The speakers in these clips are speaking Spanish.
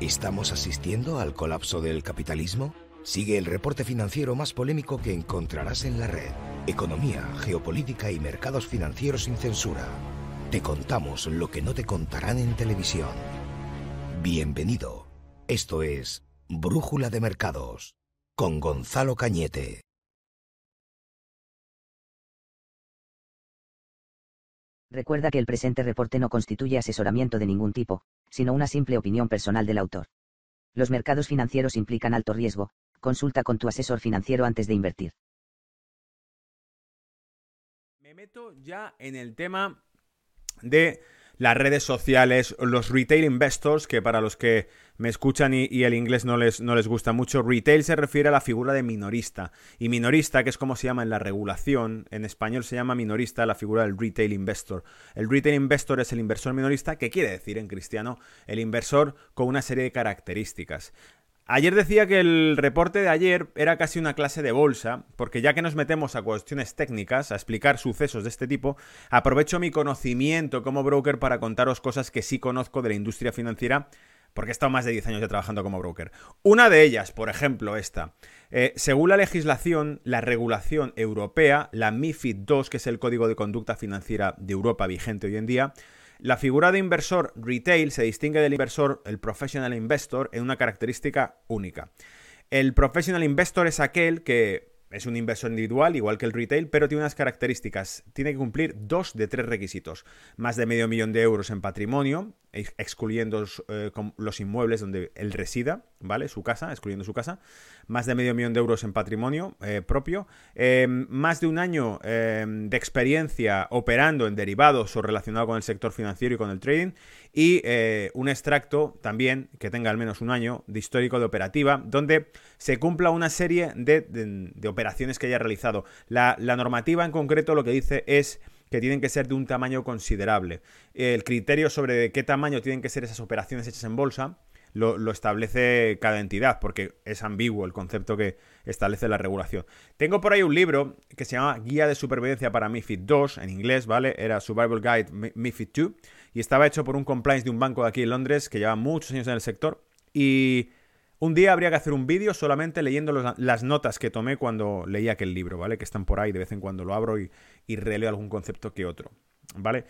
¿Estamos asistiendo al colapso del capitalismo? Sigue el reporte financiero más polémico que encontrarás en la red. Economía, geopolítica y mercados financieros sin censura. Te contamos lo que no te contarán en televisión. Bienvenido. Esto es Brújula de Mercados con Gonzalo Cañete. Recuerda que el presente reporte no constituye asesoramiento de ningún tipo, sino una simple opinión personal del autor. Los mercados financieros implican alto riesgo, consulta con tu asesor financiero antes de invertir. Me meto ya en el tema de las redes sociales, los retail investors, que para los que me escuchan y, el inglés no les, no les gusta mucho, retail se refiere a la figura de minorista. Y minorista, que es como se llama en la regulación, en español se llama minorista la figura del retail investor. El retail investor es el inversor minorista, que quiere decir en cristiano el inversor con una serie de características. Ayer decía que el reporte de ayer era casi una clase de bolsa, porque ya que nos metemos a cuestiones técnicas, a explicar sucesos de este tipo, aprovecho mi conocimiento como broker para contaros cosas que sí conozco de la industria financiera, porque he estado más de 10 años ya trabajando como broker. Una de ellas, por ejemplo, esta. Eh, según la legislación, la regulación europea, la MIFID II, que es el Código de Conducta Financiera de Europa vigente hoy en día, la figura de inversor retail se distingue del inversor, el professional investor, en una característica única. El professional investor es aquel que es un inversor individual, igual que el retail, pero tiene unas características. Tiene que cumplir dos de tres requisitos. Más de medio millón de euros en patrimonio, excluyendo eh, los inmuebles donde él resida, ¿vale? Su casa, excluyendo su casa. Más de medio millón de euros en patrimonio eh, propio. Em, más de un año em, de experiencia operando en derivados o relacionado con el sector financiero y con el trading. Y eh, un extracto también que tenga al menos un año de histórico de operativa, donde se cumpla una serie de, operaciones que haya realizado. La, normativa en concreto lo que dice es que tienen que ser de un tamaño considerable. El criterio sobre qué tamaño tienen que ser esas operaciones hechas en bolsa lo, establece cada entidad, porque es ambiguo el concepto que establece la regulación. Tengo por ahí un libro que se llama Guía de Supervivencia para MIFID 2, en inglés, ¿vale? Era Survival Guide MIFID 2, y estaba hecho por un compliance de un banco de aquí en Londres que lleva muchos años en el sector, y un día habría que hacer un vídeo solamente leyendo las notas que tomé cuando leí aquel libro, ¿vale? Que están por ahí, de vez en cuando lo abro y, y releo algún concepto que otro, ¿vale?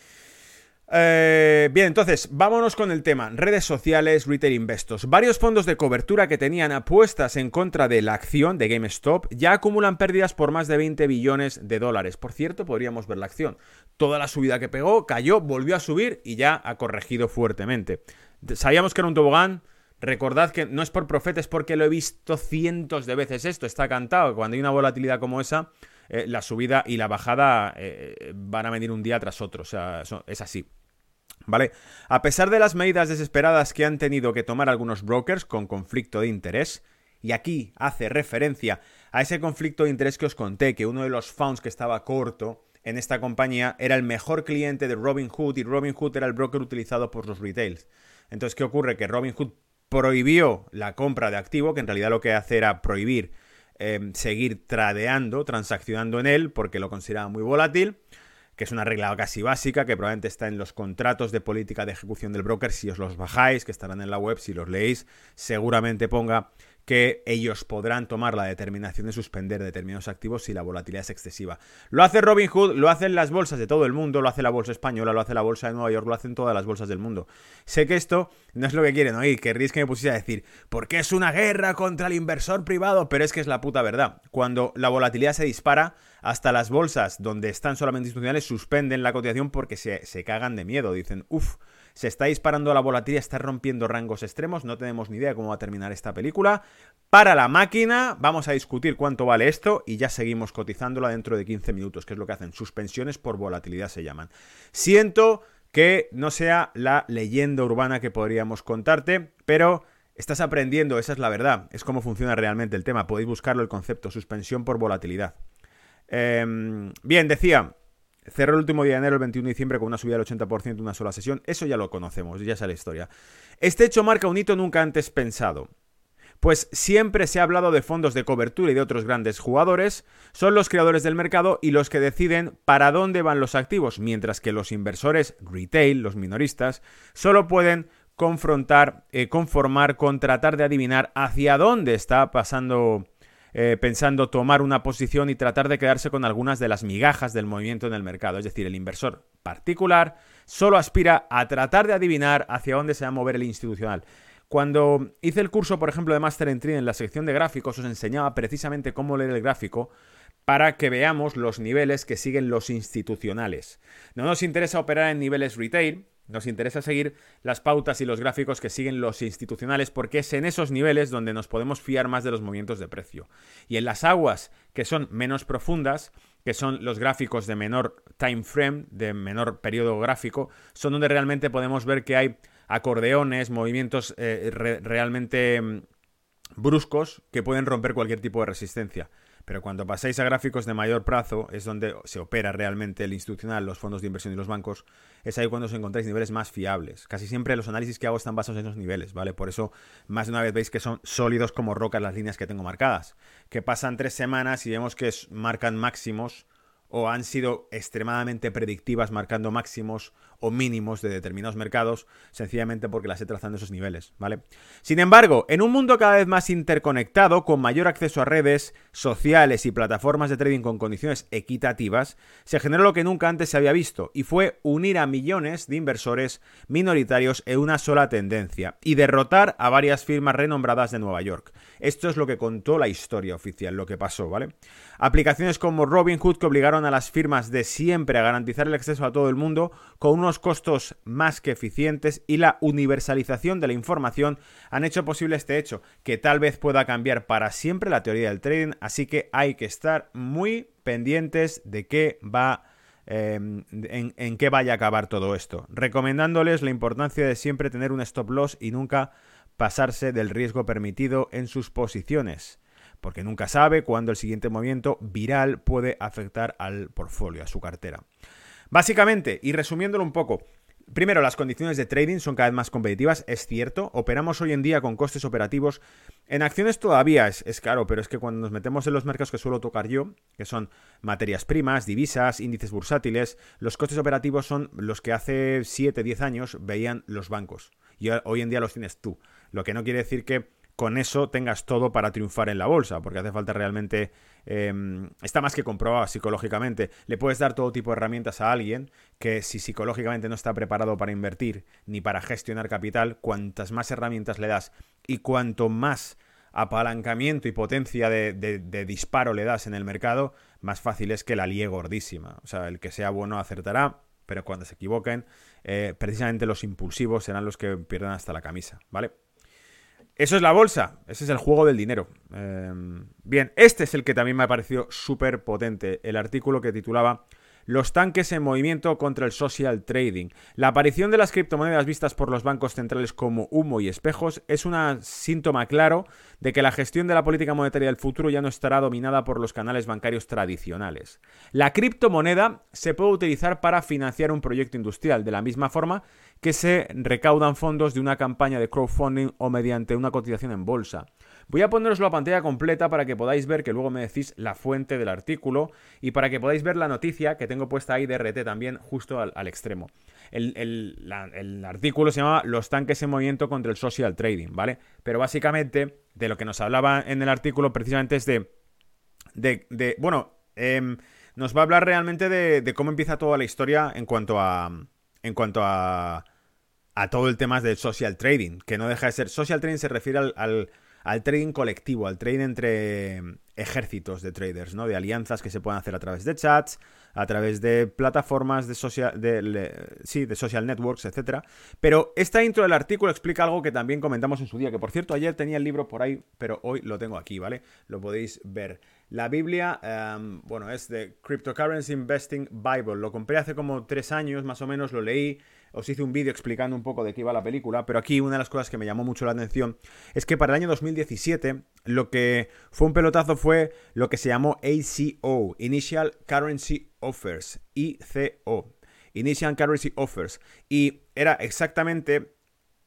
Eh, bien, entonces, vámonos con el tema. Redes sociales, retail investors. Varios fondos de cobertura que tenían apuestas en contra de la acción de GameStop ya acumulan pérdidas por más de 20 billones de dólares. Por cierto, podríamos ver la acción. Toda la subida que pegó, cayó, volvió a subir y ya ha corregido fuertemente. Sabíamos que era un tobogán, Recordad que no es por profeta, es porque lo he visto cientos de veces esto, está cantado. Cuando hay una volatilidad como esa, eh, la subida y la bajada eh, van a venir un día tras otro, o sea, es así. ¿Vale? A pesar de las medidas desesperadas que han tenido que tomar algunos brokers con conflicto de interés, y aquí hace referencia a ese conflicto de interés que os conté, que uno de los founds que estaba corto en esta compañía era el mejor cliente de Robinhood y Robinhood era el broker utilizado por los retails. Entonces, ¿qué ocurre? Que Robinhood prohibió la compra de activo, que en realidad lo que hace era prohibir em, seguir tradeando, transaccionando en él, porque lo consideraba muy volátil, que es una regla casi básica, que probablemente está en los contratos de política de ejecución del broker, si os los bajáis, que estarán en la web, si los leéis, seguramente ponga que ellos podrán tomar la determinación de suspender determinados activos si la volatilidad es excesiva. Lo hace Robinhood, lo hacen las bolsas de todo el mundo, lo hace la bolsa española, lo hace la bolsa de Nueva York, lo hacen todas las bolsas del mundo. Sé que esto no es lo que quieren oír, querríais que me pusiera a decir, porque es una guerra contra el inversor privado, pero es que es la puta verdad. Cuando la volatilidad se dispara, hasta las bolsas donde están solamente institucionales suspenden la cotización porque se, se cagan de miedo, dicen, uff se está disparando la volatilidad, está rompiendo rangos extremos, no tenemos ni idea de cómo va a terminar esta película. Para la máquina, vamos a discutir cuánto vale esto y ya seguimos cotizándola dentro de 15 minutos, que es lo que hacen. Suspensiones por volatilidad se llaman. Siento que no sea la leyenda urbana que podríamos contarte, pero estás aprendiendo, esa es la verdad, es cómo funciona realmente el tema. Podéis buscarlo el concepto, suspensión por volatilidad. Em, bien, decía, Cerró el último día de enero, el 21 de diciembre, con una subida del 80% en una sola sesión. Eso ya lo conocemos, ya es la historia. Este hecho marca un hito nunca antes pensado. Pues siempre se ha hablado de fondos de cobertura y de otros grandes jugadores, son los creadores del mercado y los que deciden para dónde van los activos, mientras que los inversores retail, los minoristas, solo pueden confrontar, eh, conformar con tratar de adivinar hacia dónde está pasando, eh, pensando tomar una posición y tratar de quedarse con algunas de las migajas del movimiento en el mercado. Es decir, el inversor particular solo aspira a tratar de adivinar hacia dónde se va a mover el institucional. Cuando hice el curso, por ejemplo, de Master en en la sección de gráficos, os enseñaba precisamente cómo leer el gráfico para que veamos los niveles que siguen los institucionales. No nos interesa operar en niveles retail, nos interesa seguir las pautas y los gráficos que siguen los institucionales porque es en esos niveles donde nos podemos fiar más de los movimientos de precio. Y en las aguas que son menos profundas, que son los gráficos de menor time frame, de menor periodo gráfico, son donde realmente podemos ver que hay acordeones, movimientos eh, realmente mm, bruscos que pueden romper cualquier tipo de resistencia. Pero cuando pasáis a gráficos de mayor plazo, es donde se opera realmente el institucional, los fondos de inversión y los bancos, es ahí cuando os encontráis niveles más fiables. Casi siempre los análisis que hago están basados en esos niveles, ¿vale? Por eso, más de una vez veis que son sólidos como rocas las líneas que tengo marcadas. Que pasan tres semanas y vemos que marcan máximos o han sido extremadamente predictivas marcando máximos o mínimos de determinados mercados, sencillamente porque las he trazado esos niveles, ¿vale? Sin embargo, en un mundo cada vez más interconectado, con mayor acceso a redes sociales y plataformas de trading con condiciones equitativas, se generó lo que nunca antes se había visto, y fue unir a millones de inversores minoritarios en una sola tendencia, y derrotar a varias firmas renombradas de Nueva York. Esto es lo que contó la historia oficial, lo que pasó, ¿vale? Aplicaciones como Robinhood que obligaron a las firmas de siempre a garantizar el acceso a todo el mundo con unos costos más que eficientes y la universalización de la información han hecho posible este hecho, que tal vez pueda cambiar para siempre la teoría del trading, así que hay que estar muy pendientes de qué va em, en, en, qué vaya a acabar todo esto. Recomendándoles la importancia de siempre tener un stop loss y nunca pasarse del riesgo permitido en sus posiciones, porque nunca sabe cuándo el siguiente movimiento viral puede afectar al portfolio, a su cartera. Básicamente, y resumiéndolo un poco, Primero, las condiciones de trading son cada vez más competitivas, es cierto. Operamos hoy en día con costes operativos. En acciones todavía es, es, caro, pero es que cuando nos metemos en los mercados que suelo tocar yo, que son materias primas, divisas, índices bursátiles, los costes operativos son los que hace 7, 10 años veían los bancos. Y hoy en día los tienes tú. Lo que no quiere decir que con eso tengas todo para triunfar en la bolsa, porque hace falta realmente... Em, está más que comprobado psicológicamente. Le puedes dar todo tipo de herramientas a alguien que si psicológicamente no está preparado para invertir ni para gestionar capital, cuantas más herramientas le das y cuanto más apalancamiento y potencia de, disparo le das en el mercado, más fácil es que la líe gordísima. O sea, el que sea bueno acertará, pero cuando se equivoquen, eh, precisamente los impulsivos serán los que pierdan hasta la camisa, ¿vale? Eso es la bolsa, ese es el juego del dinero. Em, bien, este es el que también me ha parecido súper potente, el artículo que titulaba los tanques en movimiento contra el social trading. La aparición de las criptomonedas vistas por los bancos centrales como humo y espejos es un síntoma claro de que la gestión de la política monetaria del futuro ya no estará dominada por los canales bancarios tradicionales. La criptomoneda se puede utilizar para financiar un proyecto industrial, de la misma forma que se recaudan fondos de una campaña de crowdfunding o mediante una cotización en bolsa. Voy a poneroslo a pantalla completa para que podáis ver que luego me decís la fuente del artículo y para que podáis ver la noticia que tengo puesta ahí de RT también justo al, extremo. El, artículo se llama Los tanques en movimiento contra el social trading, ¿vale? Pero básicamente de lo que nos hablaba en el artículo precisamente es de... de, bueno, em, nos va a hablar realmente de, cómo empieza toda la historia en cuanto a... En cuanto a a todo el tema del social trading, que no deja de ser. Social trading se refiere al trading colectivo, al trading entre ejércitos de traders, ¿no? De alianzas que se pueden hacer a través de chats, a través de plataformas de social, de, sí, de social networks, etcétera. Pero esta intro del artículo explica algo que también comentamos en su día, que por cierto ayer tenía el libro por ahí, pero hoy lo tengo aquí, ¿vale? Lo podéis ver. La Biblia, em, bueno, es de Cryptocurrency Investing Bible. Lo compré hace como tres años, más o menos, lo leí os hice un vídeo explicando un poco de qué iba la película, pero aquí una de las cosas que me llamó mucho la atención es que para el año 2017 lo que fue un pelotazo fue lo que se llamó ACO, Initial Currency Offers, ICO, Initial Currency Offers, y era exactamente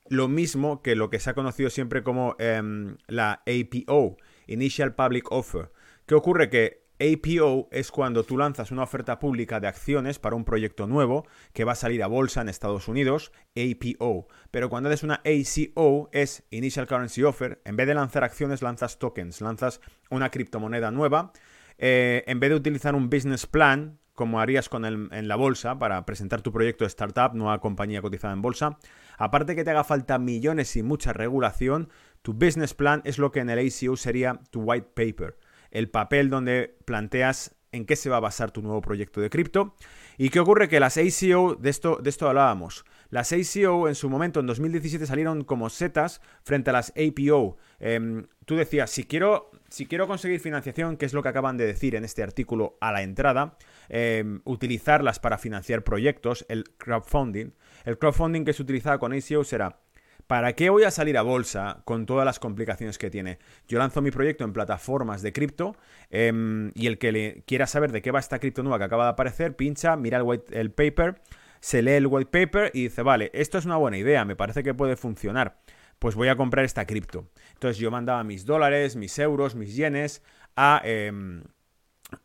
lo mismo que lo que se ha conocido siempre como em, la APO, Initial Public Offer. ¿Qué ocurre? Que APO es cuando tú lanzas una oferta pública de acciones para un proyecto nuevo que va a salir a bolsa en Estados Unidos, APO. Pero cuando haces una ACO es Initial Currency Offer, en vez de lanzar acciones lanzas tokens, lanzas una criptomoneda nueva. Eh, en vez de utilizar un business plan, como harías con en la bolsa para presentar tu proyecto de startup, nueva compañía cotizada en bolsa. Aparte que te haga falta millones y mucha regulación, tu business plan es lo que en el ACO sería tu white paper, el papel donde planteas en qué se va a basar tu nuevo proyecto de cripto. ¿Y qué ocurre? Que las ACO, de esto, de esto hablábamos, las ACO en su momento, en 2017, salieron como setas frente a las APO. Em, tú decías, si quiero, si quiero conseguir financiación, que es lo que acaban de decir en este artículo a la entrada, em, utilizarlas para financiar proyectos, el crowdfunding. El crowdfunding que se utilizaba con ACO será ¿Para qué voy a salir a bolsa con todas las complicaciones que tiene? Yo lanzo mi proyecto en plataformas de cripto em, y el que le quiera saber de qué va esta cripto nueva que acaba de aparecer, pincha, mira el, white, el paper, se lee el white paper y dice, vale, esto es una buena idea, me parece que puede funcionar. Pues voy a comprar esta cripto. Entonces yo mandaba mis dólares, mis euros, mis yenes a... Em,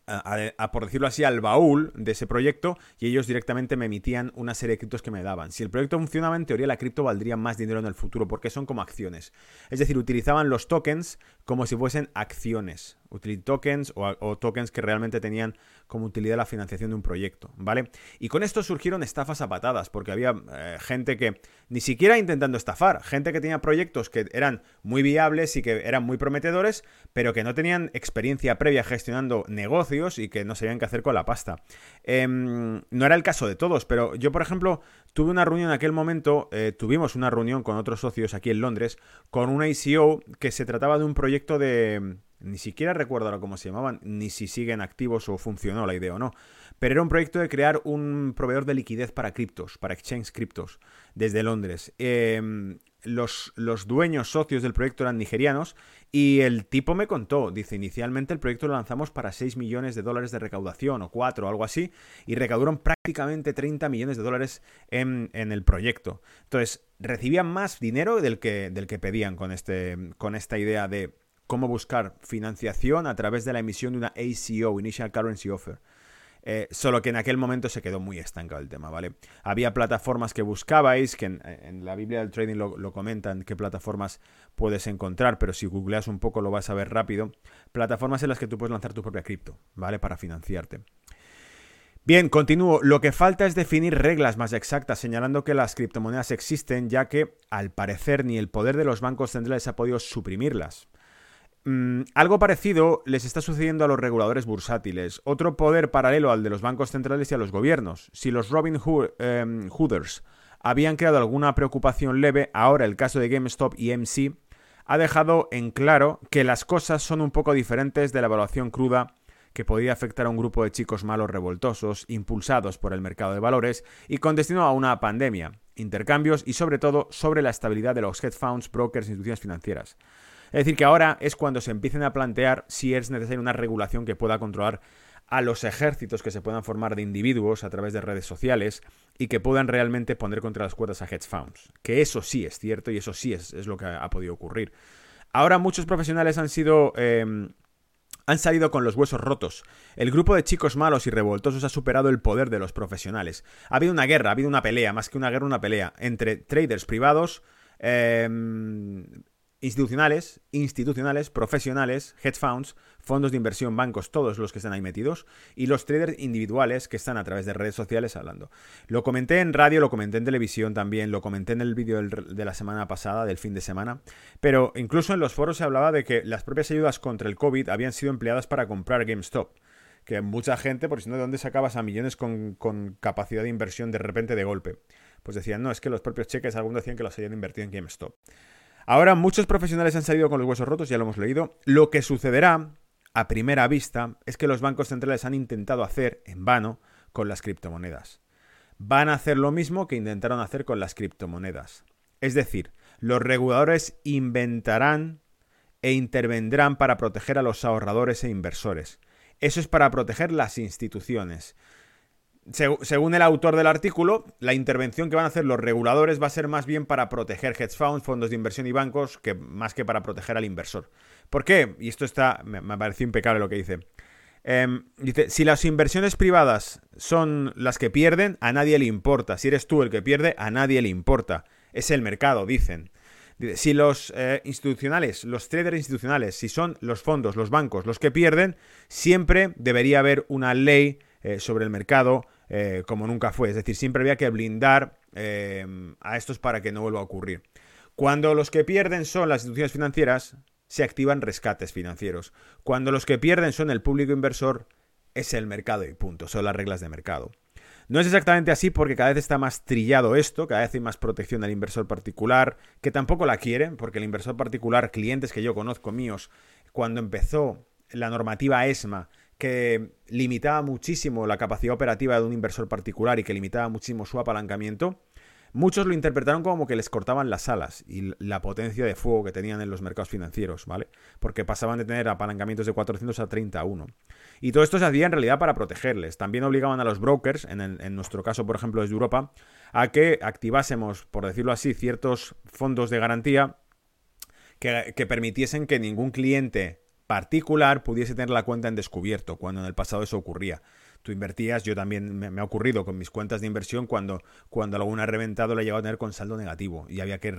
a, por decirlo así, al baúl de ese proyecto y ellos directamente me emitían una serie de criptos que me daban. Si el proyecto funcionaba, en teoría la cripto valdría más dinero en el futuro porque son como acciones. Es decir, utilizaban los tokens como si fuesen acciones. Utility tokens o, tokens que realmente tenían como utilidad la financiación de un proyecto, ¿vale? Y con esto surgieron estafas a patadas, porque había eh, gente que ni siquiera intentando estafar, gente que tenía proyectos que eran muy viables y que eran muy prometedores, pero que no tenían experiencia previa gestionando negocios y que no sabían qué hacer con la pasta. Em, no era el caso de todos, pero yo, por ejemplo, tuve una reunión en aquel momento, eh, tuvimos una reunión con otros socios aquí en Londres, con una ICO que se trataba de un proyecto de ni siquiera recuerdo ahora cómo se llamaban, ni si siguen activos o funcionó la idea o no. Pero era un proyecto de crear un proveedor de liquidez para criptos, para exchange criptos, desde Londres. Em, los, los, dueños socios del proyecto eran nigerianos y el tipo me contó, dice, inicialmente el proyecto lo lanzamos para 6 millones de dólares de recaudación o 4 o algo así y recaudaron prácticamente 30 millones de dólares en, en, el proyecto. Entonces, recibían más dinero del que, del que pedían con, este, con esta idea de cómo buscar financiación a través de la emisión de una ACO, Initial Currency Offer. Eh, solo que en aquel momento se quedó muy estancado el tema, ¿vale? Había plataformas que buscabais, que en, la Biblia del Trading lo, comentan, qué plataformas puedes encontrar, pero si googleas un poco lo vas a ver rápido. Plataformas en las que tú puedes lanzar tu propia cripto, ¿vale? Para financiarte. Bien, continúo. Lo que falta es definir reglas más exactas, señalando que las criptomonedas existen, ya que, al parecer, ni el poder de los bancos centrales ha podido suprimirlas. Mm, algo parecido les está sucediendo a los reguladores bursátiles, otro poder paralelo al de los bancos centrales y a los gobiernos. Si los Robin em, Hooders habían creado alguna preocupación leve, ahora el caso de GameStop y MC ha dejado en claro que las cosas son un poco diferentes de la evaluación cruda que podría afectar a un grupo de chicos malos revoltosos, impulsados por el mercado de valores y con destino a una pandemia, intercambios y sobre todo sobre la estabilidad de los hedge funds, brokers e instituciones financieras. Es decir, que ahora es cuando se empiecen a plantear si es necesaria una regulación que pueda controlar a los ejércitos que se puedan formar de individuos a través de redes sociales y que puedan realmente poner contra las cuerdas a hedge funds. Que eso sí es cierto y eso sí es, lo que ha, podido ocurrir. Ahora muchos profesionales han sido... Em, han salido con los huesos rotos. El grupo de chicos malos y revoltosos ha superado el poder de los profesionales. Ha habido una guerra, ha habido una pelea, más que una guerra, una pelea, entre traders privados, eh, institucionales, institucionales, profesionales, hedge funds, fondos de inversión, bancos, todos los que están ahí metidos, y los traders individuales que están a través de redes sociales hablando. Lo comenté en radio, lo comenté en televisión también, lo comenté en el vídeo de la semana pasada, del fin de semana, pero incluso en los foros se hablaba de que las propias ayudas contra el COVID habían sido empleadas para comprar GameStop. Que mucha gente, por si no, ¿de dónde sacabas a millones con, con capacidad de inversión de repente de golpe? Pues decían, no, es que los propios cheques algunos decían que los habían invertido en GameStop. Ahora muchos profesionales han salido con los huesos rotos, ya lo hemos leído. Lo que sucederá a primera vista es que los bancos centrales han intentado hacer en vano con las criptomonedas. Van a hacer lo mismo que intentaron hacer con las criptomonedas. Es decir, los reguladores inventarán e intervendrán para proteger a los ahorradores e inversores. Eso es para proteger las instituciones según el autor del artículo, la intervención que van a hacer los reguladores va a ser más bien para proteger hedge funds, fondos de inversión y bancos, que más que para proteger al inversor. ¿Por qué? Y esto está, me, me pareció impecable lo que dice. Em, dice, si las inversiones privadas son las que pierden, a nadie le importa. Si eres tú el que pierde, a nadie le importa. Es el mercado, dicen. Si los eh, institucionales, los traders institucionales, si son los fondos, los bancos los que pierden, siempre debería haber una ley eh, sobre el mercado eh, como nunca fue. Es decir, siempre había que blindar a estos para que no vuelva a ocurrir. Cuando los que pierden son las instituciones financieras, se activan rescates financieros. Cuando los que pierden son el público inversor, es el mercado y punto, son las reglas de mercado. No es exactamente así porque cada vez está más trillado esto, cada vez hay más protección al inversor particular, que tampoco la quieren, porque el inversor particular, clientes que yo conozco míos, cuando empezó la normativa ESMA, que limitaba muchísimo la capacidad operativa de un inversor particular y que limitaba muchísimo su apalancamiento, Muchos lo interpretaron como que les cortaban las alas y la potencia de fuego que tenían en los mercados financieros, ¿vale? Porque pasaban de tener apalancamientos de 400 a 31. Y todo esto se hacía en realidad para protegerles. También obligaban a los brokers, en, nuestro caso, por ejemplo, desde Europa, a que activásemos, por decirlo así, ciertos fondos de garantía que, que permitiesen que ningún cliente particular pudiese tener la cuenta en descubierto, cuando en el pasado eso ocurría tú invertías, yo también me, ha ocurrido con mis cuentas de inversión cuando, cuando alguna ha reventado la he llegado a tener con saldo negativo y había que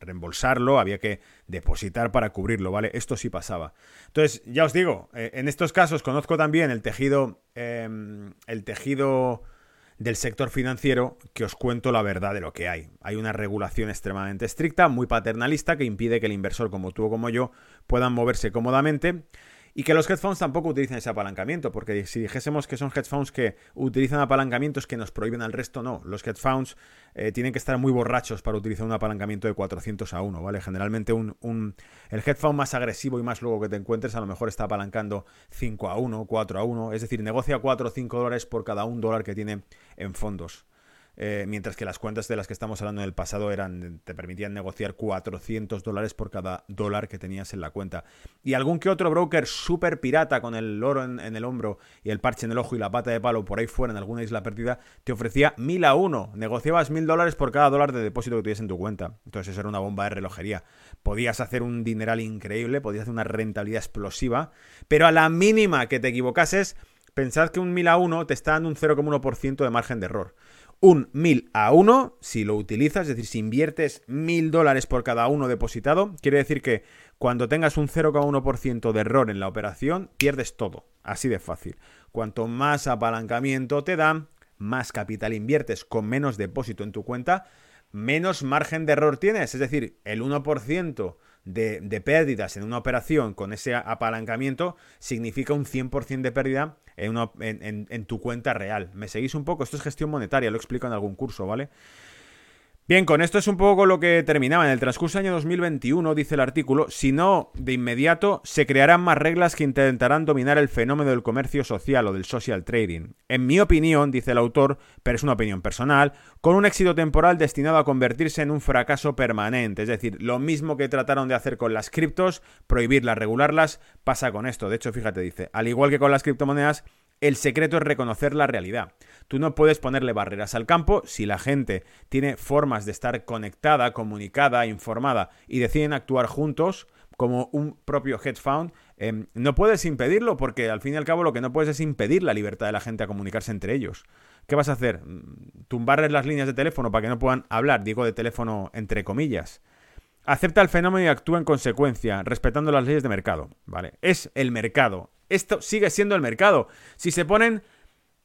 reembolsarlo, había que depositar para cubrirlo, ¿vale? Esto sí pasaba. Entonces, ya os digo, eh, en estos casos conozco también el tejido, em, el tejido del sector financiero que os cuento la verdad de lo que hay. Hay una regulación extremadamente estricta, muy paternalista, que impide que el inversor como tú o como yo puedan moverse cómodamente y que los funds tampoco utilizan ese apalancamiento, porque si dijésemos que son funds que utilizan apalancamientos que nos prohíben al resto, no. Los funds eh, tienen que estar muy borrachos para utilizar un apalancamiento de 400 a 1, ¿vale? Generalmente un, un, el fund más agresivo y más luego que te encuentres a lo mejor está apalancando 5 a 1, 4 a 1, es decir, negocia 4 o 5 dólares por cada un dólar que tiene en fondos. Eh, mientras que las cuentas de las que estamos hablando en el pasado eran, te permitían negociar 400 dólares por cada dólar que tenías en la cuenta. Y algún que otro broker súper pirata con el oro en, el hombro y el parche en el ojo y la pata de palo por ahí fuera en alguna isla perdida, te ofrecía 1000 a 1. Negociabas 1000 dólares por cada dólar de depósito que tuvieses en tu cuenta. Entonces eso era una bomba de relojería. Podías hacer un dineral increíble, podías hacer una rentabilidad explosiva, pero a la mínima que te equivocases, pensad que un 1000 a 1 te está dando un 0,1% de margen de error un 1000 a 1 si lo utilizas, es decir, si inviertes 1000 dólares por cada uno depositado, quiere decir que cuando tengas un 0,1% de error en la operación, pierdes todo, así de fácil. Cuanto más apalancamiento te dan, más capital inviertes con menos depósito en tu cuenta, menos margen de error tienes, es decir, el 1% de, pérdidas en una operación con ese apalancamiento significa un 100% de pérdida en, en, tu cuenta real. ¿Me seguís un poco? Esto es gestión monetaria, lo explico en algún curso, ¿vale? Bien, con esto es un poco lo que terminaba. En el transcurso del año 2021, dice el artículo, si no, de inmediato se crearán más reglas que intentarán dominar el fenómeno del comercio social o del social trading. En mi opinión, dice el autor, pero es una opinión personal, con un éxito temporal destinado a convertirse en un fracaso permanente. Es decir, lo mismo que trataron de hacer con las criptos, prohibirlas, regularlas, pasa con esto. De hecho, fíjate, dice, al igual que con las criptomonedas, el secreto es reconocer la realidad. Tú no puedes ponerle barreras al campo si la gente tiene formas de estar conectada, comunicada, informada y deciden actuar juntos como un propio hedge fund, em, no puedes impedirlo porque al fin y al cabo lo que no puedes es impedir la libertad de la gente a comunicarse entre ellos. ¿Qué vas a hacer? ¿Tumbarles las líneas de teléfono para que no puedan hablar? Digo de teléfono entre comillas. Acepta el fenómeno y actúa en consecuencia, respetando las leyes de mercado. ¿Vale? Es el mercado, esto sigue siendo el mercado. Si se ponen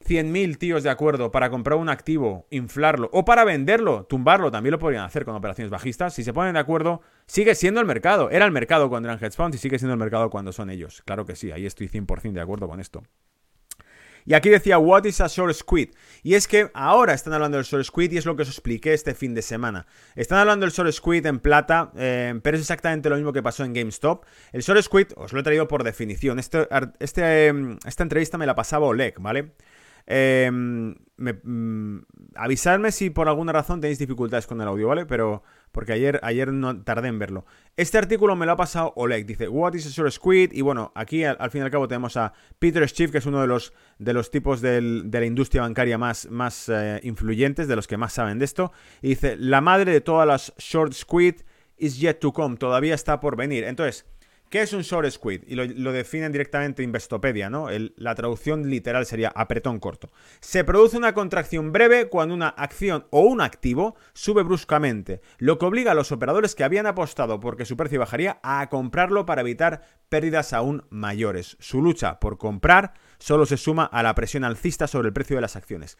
100.000 tíos de acuerdo para comprar un activo, inflarlo o para venderlo, tumbarlo, también lo podrían hacer con operaciones bajistas. Si se ponen de acuerdo, sigue siendo el mercado. Era el mercado cuando eran hedge funds y sigue siendo el mercado cuando son ellos. Claro que sí, ahí estoy 100% de acuerdo con esto. Y aquí decía, what is a short squid? Y es que ahora están hablando del short squid y es lo que os expliqué este fin de semana. Están hablando del short squid en plata, eh, pero es exactamente lo mismo que pasó en GameStop. El short squid os lo he traído por definición. Este, este, em, esta entrevista me la pasaba Oleg, ¿vale? Eh, mm, avisarme si por alguna razón tenéis dificultades con el audio, ¿vale? Pero porque ayer, ayer no tardé en verlo. Este artículo me lo ha pasado Oleg, dice What is a short squid? Y bueno, aquí al, fin y al cabo tenemos a Peter Schiff, que es uno de los, de los tipos de la industria bancaria más, más eh, influyentes, de los que más saben de esto. Y dice, la madre de todas las short squid is yet to come, todavía está por venir. Entonces, ¿Qué es un short squid? Y lo, definen directamente Investopedia, ¿no? la traducción literal sería apretón corto. Se produce una contracción breve cuando una acción o un activo sube bruscamente, lo que obliga a los operadores que habían apostado porque su precio bajaría a comprarlo para evitar pérdidas aún mayores. Su lucha por comprar solo se suma a la presión alcista sobre el precio de las acciones.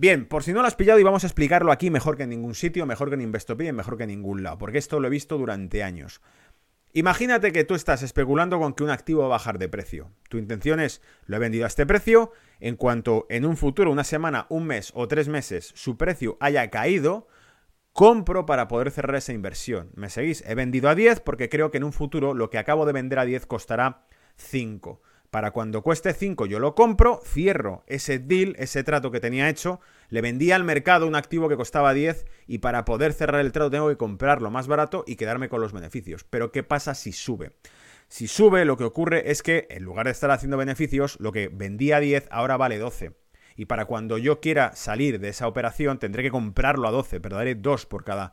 Bien, por si no lo has pillado y vamos a explicarlo aquí mejor que en ningún sitio, mejor que en Investopedia y mejor que en ningún lado, porque esto lo he visto durante años. Imagínate que tú estás especulando con que un activo va a bajar de precio. Tu intención es, lo he vendido a este precio, en cuanto en un futuro, una semana, un mes o tres meses, su precio haya caído, compro para poder cerrar esa inversión. ¿Me seguís? He vendido a 10 porque creo que en un futuro lo que acabo de vender a 10 costará 5. Para cuando cueste 5 yo lo compro, cierro ese deal, ese trato que tenía hecho, le vendía al mercado un activo que costaba 10 y para poder cerrar el trato tengo que comprarlo más barato y quedarme con los beneficios. Pero ¿qué pasa si sube? Si sube, lo que ocurre es que en lugar de estar haciendo beneficios, lo que vendía a 10 ahora vale 12. Y para cuando yo quiera salir de esa operación tendré que comprarlo a 12, pero daré 2 por cada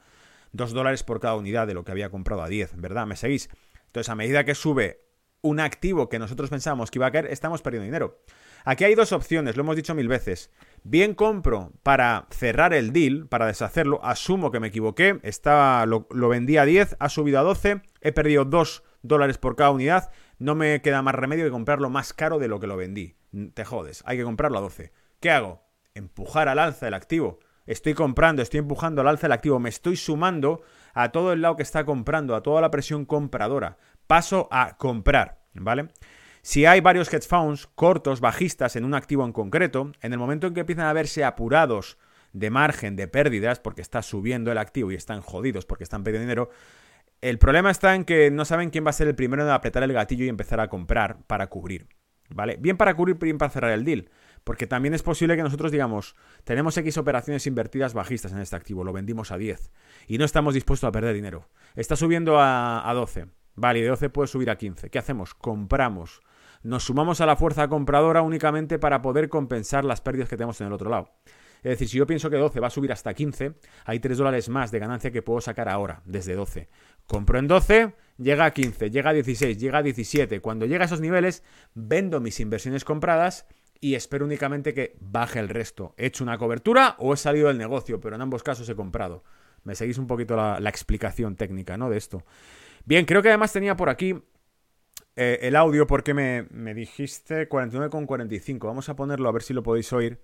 2 dólares por cada unidad de lo que había comprado a 10, ¿verdad? ¿Me seguís? Entonces, a medida que sube un activo que nosotros pensábamos que iba a caer, estamos perdiendo dinero. Aquí hay dos opciones, lo hemos dicho mil veces. Bien compro para cerrar el deal, para deshacerlo, asumo que me equivoqué, estaba, lo, lo vendí a 10, ha subido a 12, he perdido 2 dólares por cada unidad, no me queda más remedio que comprarlo más caro de lo que lo vendí. Te jodes, hay que comprarlo a 12. ¿Qué hago? Empujar al alza el activo. Estoy comprando, estoy empujando al alza el activo, me estoy sumando a todo el lado que está comprando, a toda la presión compradora paso a comprar, ¿vale? Si hay varios hedge funds cortos, bajistas en un activo en concreto, en el momento en que empiezan a verse apurados de margen de pérdidas porque está subiendo el activo y están jodidos porque están perdiendo dinero, el problema está en que no saben quién va a ser el primero en apretar el gatillo y empezar a comprar para cubrir, ¿vale? Bien para cubrir, bien para cerrar el deal. Porque también es posible que nosotros digamos, tenemos X operaciones invertidas bajistas en este activo, lo vendimos a 10 y no estamos dispuestos a perder dinero. Está subiendo a, a 12. Vale, de 12 puede subir a 15. ¿Qué hacemos? Compramos. Nos sumamos a la fuerza compradora únicamente para poder compensar las pérdidas que tenemos en el otro lado. Es decir, si yo pienso que 12 va a subir hasta 15, hay 3 dólares más de ganancia que puedo sacar ahora, desde 12. Compro en 12, llega a 15, llega a 16, llega a 17. Cuando llega a esos niveles, vendo mis inversiones compradas y espero únicamente que baje el resto. He hecho una cobertura o he salido del negocio, pero en ambos casos he comprado. Me seguís un poquito la, la explicación técnica ¿no? de esto. Bien, creo que además tenía por aquí eh, el audio porque me, me dijiste 49,45. Vamos a ponerlo a ver si lo podéis oír.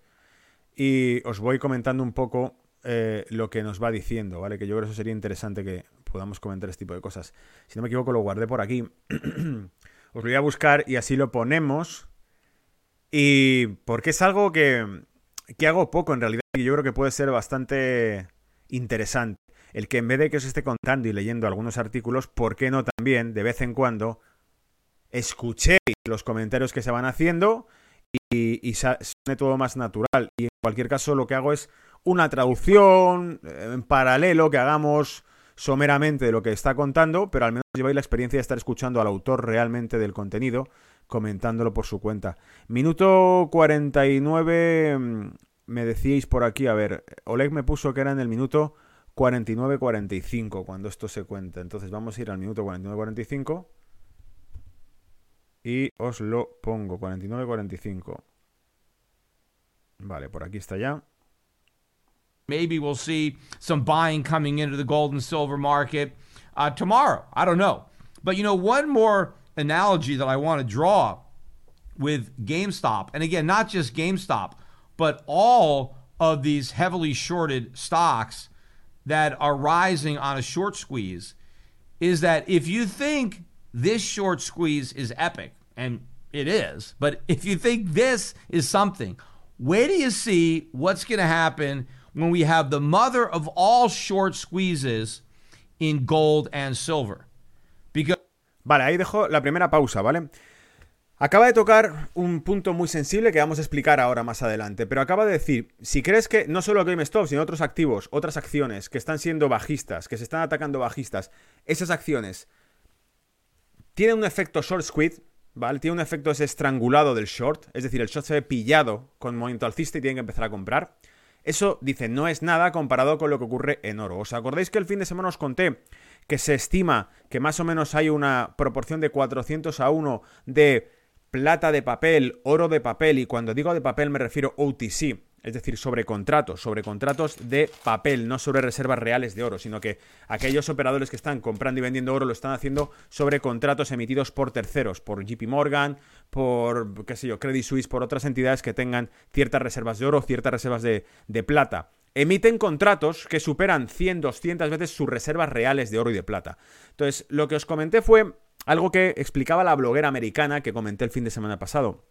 Y os voy comentando un poco eh, lo que nos va diciendo, ¿vale? Que yo creo que eso sería interesante que podamos comentar este tipo de cosas. Si no me equivoco, lo guardé por aquí. os lo voy a buscar y así lo ponemos. Y porque es algo que, que hago poco en realidad y yo creo que puede ser bastante interesante el que en vez de que os esté contando y leyendo algunos artículos, ¿por qué no también de vez en cuando escuchéis los comentarios que se van haciendo y, y suene todo más natural? Y en cualquier caso lo que hago es una traducción eh, en paralelo que hagamos someramente de lo que está contando, pero al menos lleváis la experiencia de estar escuchando al autor realmente del contenido, comentándolo por su cuenta. Minuto 49, mm, me decíais por aquí, a ver, Oleg me puso que era en el minuto 49-45 cuando esto se cuenta. Entonces vamos a ir al minuto 49-45 y os lo pongo. 49-45. Vale, por aquí está ya. Maybe we'll see some buying coming into the gold and silver market uh, tomorrow. I don't know. But you know, one more analogy that I want to draw with GameStop, and again, not just GameStop, but all of these heavily shorted stocks that are rising on a short squeeze is that if you think this short squeeze is epic, and it is, but if you think this is something, where do you see what's going to happen when we have the mother of all short squeezes in gold and silver? Because Vale, ahí dejo la primera pausa, ¿vale? Acaba de tocar un punto muy sensible que vamos a explicar ahora más adelante, pero acaba de decir, si crees que no solo GameStop, sino otros activos, otras acciones que están siendo bajistas, que se están atacando bajistas, esas acciones tienen un efecto short squid, ¿vale? Tiene un efecto ese estrangulado del short, es decir, el short se ve pillado con movimiento alcista y tienen que empezar a comprar. Eso, dice, no es nada comparado con lo que ocurre en oro. ¿Os acordáis que el fin de semana os conté que se estima que más o menos hay una proporción de 400 a 1 de plata de papel, oro de papel, y cuando digo de papel me refiero OTC, es decir, sobre contratos, sobre contratos de papel, no sobre reservas reales de oro, sino que aquellos operadores que están comprando y vendiendo oro lo están haciendo sobre contratos emitidos por terceros, por JP Morgan, por, qué sé yo, Credit Suisse, por otras entidades que tengan ciertas reservas de oro, ciertas reservas de, de plata. Emiten contratos que superan 100, 200 veces sus reservas reales de oro y de plata. Entonces, lo que os comenté fue algo que explicaba la bloguera americana que comenté el fin de semana pasado.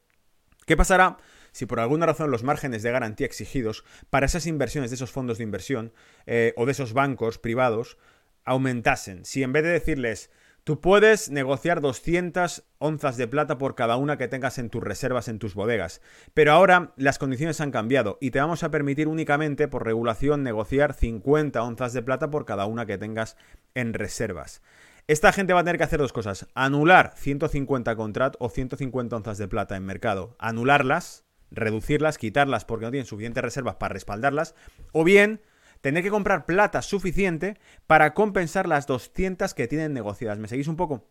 ¿Qué pasará si por alguna razón los márgenes de garantía exigidos para esas inversiones de esos fondos de inversión eh, o de esos bancos privados aumentasen? Si en vez de decirles, tú puedes negociar 200 onzas de plata por cada una que tengas en tus reservas, en tus bodegas, pero ahora las condiciones han cambiado y te vamos a permitir únicamente por regulación negociar 50 onzas de plata por cada una que tengas en reservas. Esta gente va a tener que hacer dos cosas. Anular 150 contratos o 150 onzas de plata en mercado. Anularlas, reducirlas, quitarlas porque no tienen suficientes reservas para respaldarlas. O bien tener que comprar plata suficiente para compensar las 200 que tienen negociadas. ¿Me seguís un poco?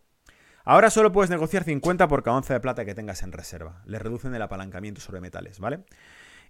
Ahora solo puedes negociar 50 por cada onza de plata que tengas en reserva. Le reducen el apalancamiento sobre metales, ¿vale?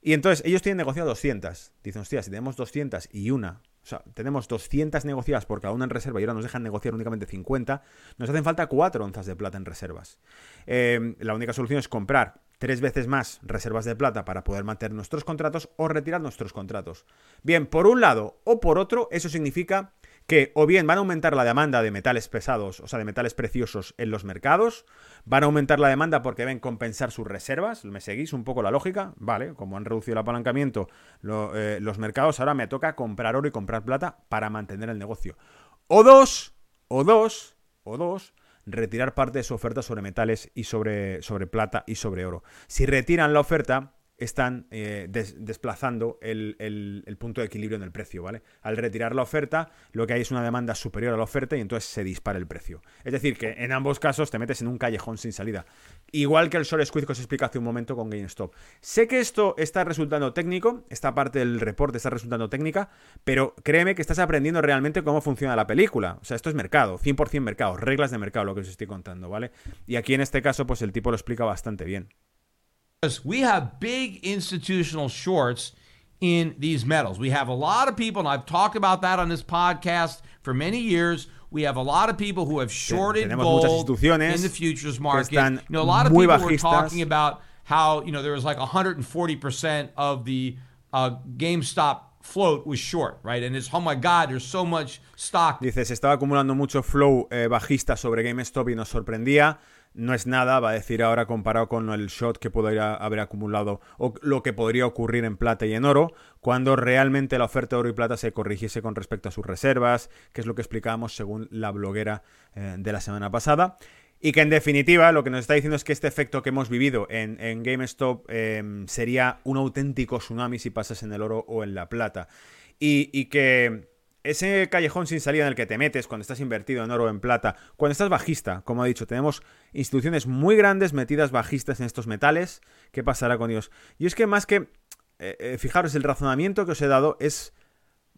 Y entonces ellos tienen negociado 200. Dicen, hostia, si tenemos 200 y una sea, tenemos 200 negociadas por cada una en reserva y ahora nos dejan negociar únicamente 50, nos hacen falta 4 onzas de plata en reservas. Em, la única solución es comprar tres veces más reservas de plata para poder mantener nuestros contratos o retirar nuestros contratos. Bien, por un lado o por otro, eso significa que o bien van a aumentar la demanda de metales pesados, o sea, de metales preciosos en los mercados, van a aumentar la demanda porque deben compensar sus reservas, ¿me seguís un poco la lógica? Vale, como han reducido el apalancamiento eh, los mercados, ahora me toca comprar oro y comprar plata para mantener el negocio. O dos, o dos, o dos, retirar parte de su oferta sobre metales y sobre, sobre plata y sobre oro. Si retiran la oferta, están eh, desplazando el, punto de equilibrio en el precio, ¿vale? Al retirar la oferta, lo que hay es una demanda superior a la oferta y entonces se dispara el precio. Es decir, que en ambos casos te metes en un callejón sin salida. Igual que el short squeeze que os expliqué hace un momento con GameStop. Sé que esto está resultando técnico, esta parte del reporte está resultando técnica, pero créeme que estás aprendiendo realmente cómo funciona la película. O sea, esto es mercado, 100% mercado, reglas de mercado, lo que os estoy contando, ¿vale? Y aquí en este caso, pues el tipo lo explica bastante bien. We have big institutional shorts in these metals. We have a lot of people, and I've talked about that on this podcast for many years. We have a lot of people who have shorted gold in the futures market. You know, a lot of people were talking about how you know there was like 140 percent of the uh, GameStop float was short, right? And it's oh my god, there's so much stock. Dice, se estaba acumulando mucho flow eh, bajista sobre GameStop y nos sorprendía. No es nada, va a decir ahora comparado con el shot que podría haber acumulado o lo que podría ocurrir en plata y en oro, cuando realmente la oferta de oro y plata se corrigiese con respecto a sus reservas, que es lo que explicábamos según la bloguera eh, de la semana pasada. Y que en definitiva lo que nos está diciendo es que este efecto que hemos vivido en, GameStop em, sería un auténtico tsunami si pasas en el oro o en la plata. y que ese callejón sin salida en el que te metes cuando estás invertido en oro o en plata, cuando estás bajista, como he dicho, tenemos instituciones muy grandes metidas bajistas en estos metales. ¿Qué pasará con ellos? Y es que más que, eh, eh, fijaros, el razonamiento que os he dado es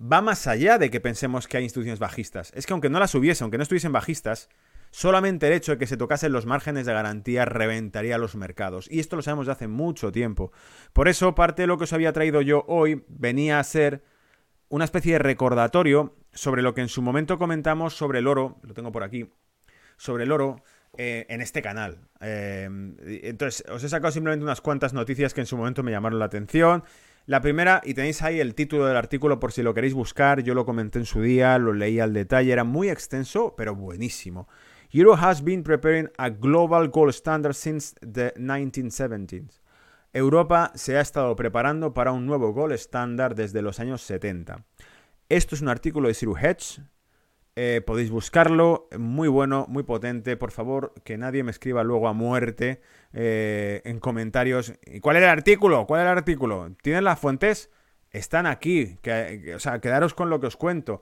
va más allá de que pensemos que hay instituciones bajistas. Es que aunque no las hubiese, aunque no estuviesen bajistas, solamente el hecho de que se tocasen los márgenes de garantía reventaría los mercados. Y esto lo sabemos de hace mucho tiempo. Por eso, parte de lo que os había traído yo hoy venía a ser una especie de recordatorio sobre lo que en su momento comentamos sobre el oro, lo tengo por aquí, sobre el oro eh, en este canal. Eh, entonces, os he sacado simplemente unas cuantas noticias que en su momento me llamaron la atención. La primera, y tenéis ahí el título del artículo por si lo queréis buscar, yo lo comenté en su día, lo leí al detalle, era muy extenso, pero buenísimo. Euro has been preparing a global gold standard since the 1970s. Europa se ha estado preparando para un nuevo gol estándar desde los años 70. Esto es un artículo de Siru Hedge. Eh, podéis buscarlo, muy bueno, muy potente. Por favor, que nadie me escriba luego a muerte eh, en comentarios. ¿Y cuál era el artículo? ¿Cuál era el artículo? ¿Tienen las fuentes? Están aquí. o sea, quedaros con lo que os cuento.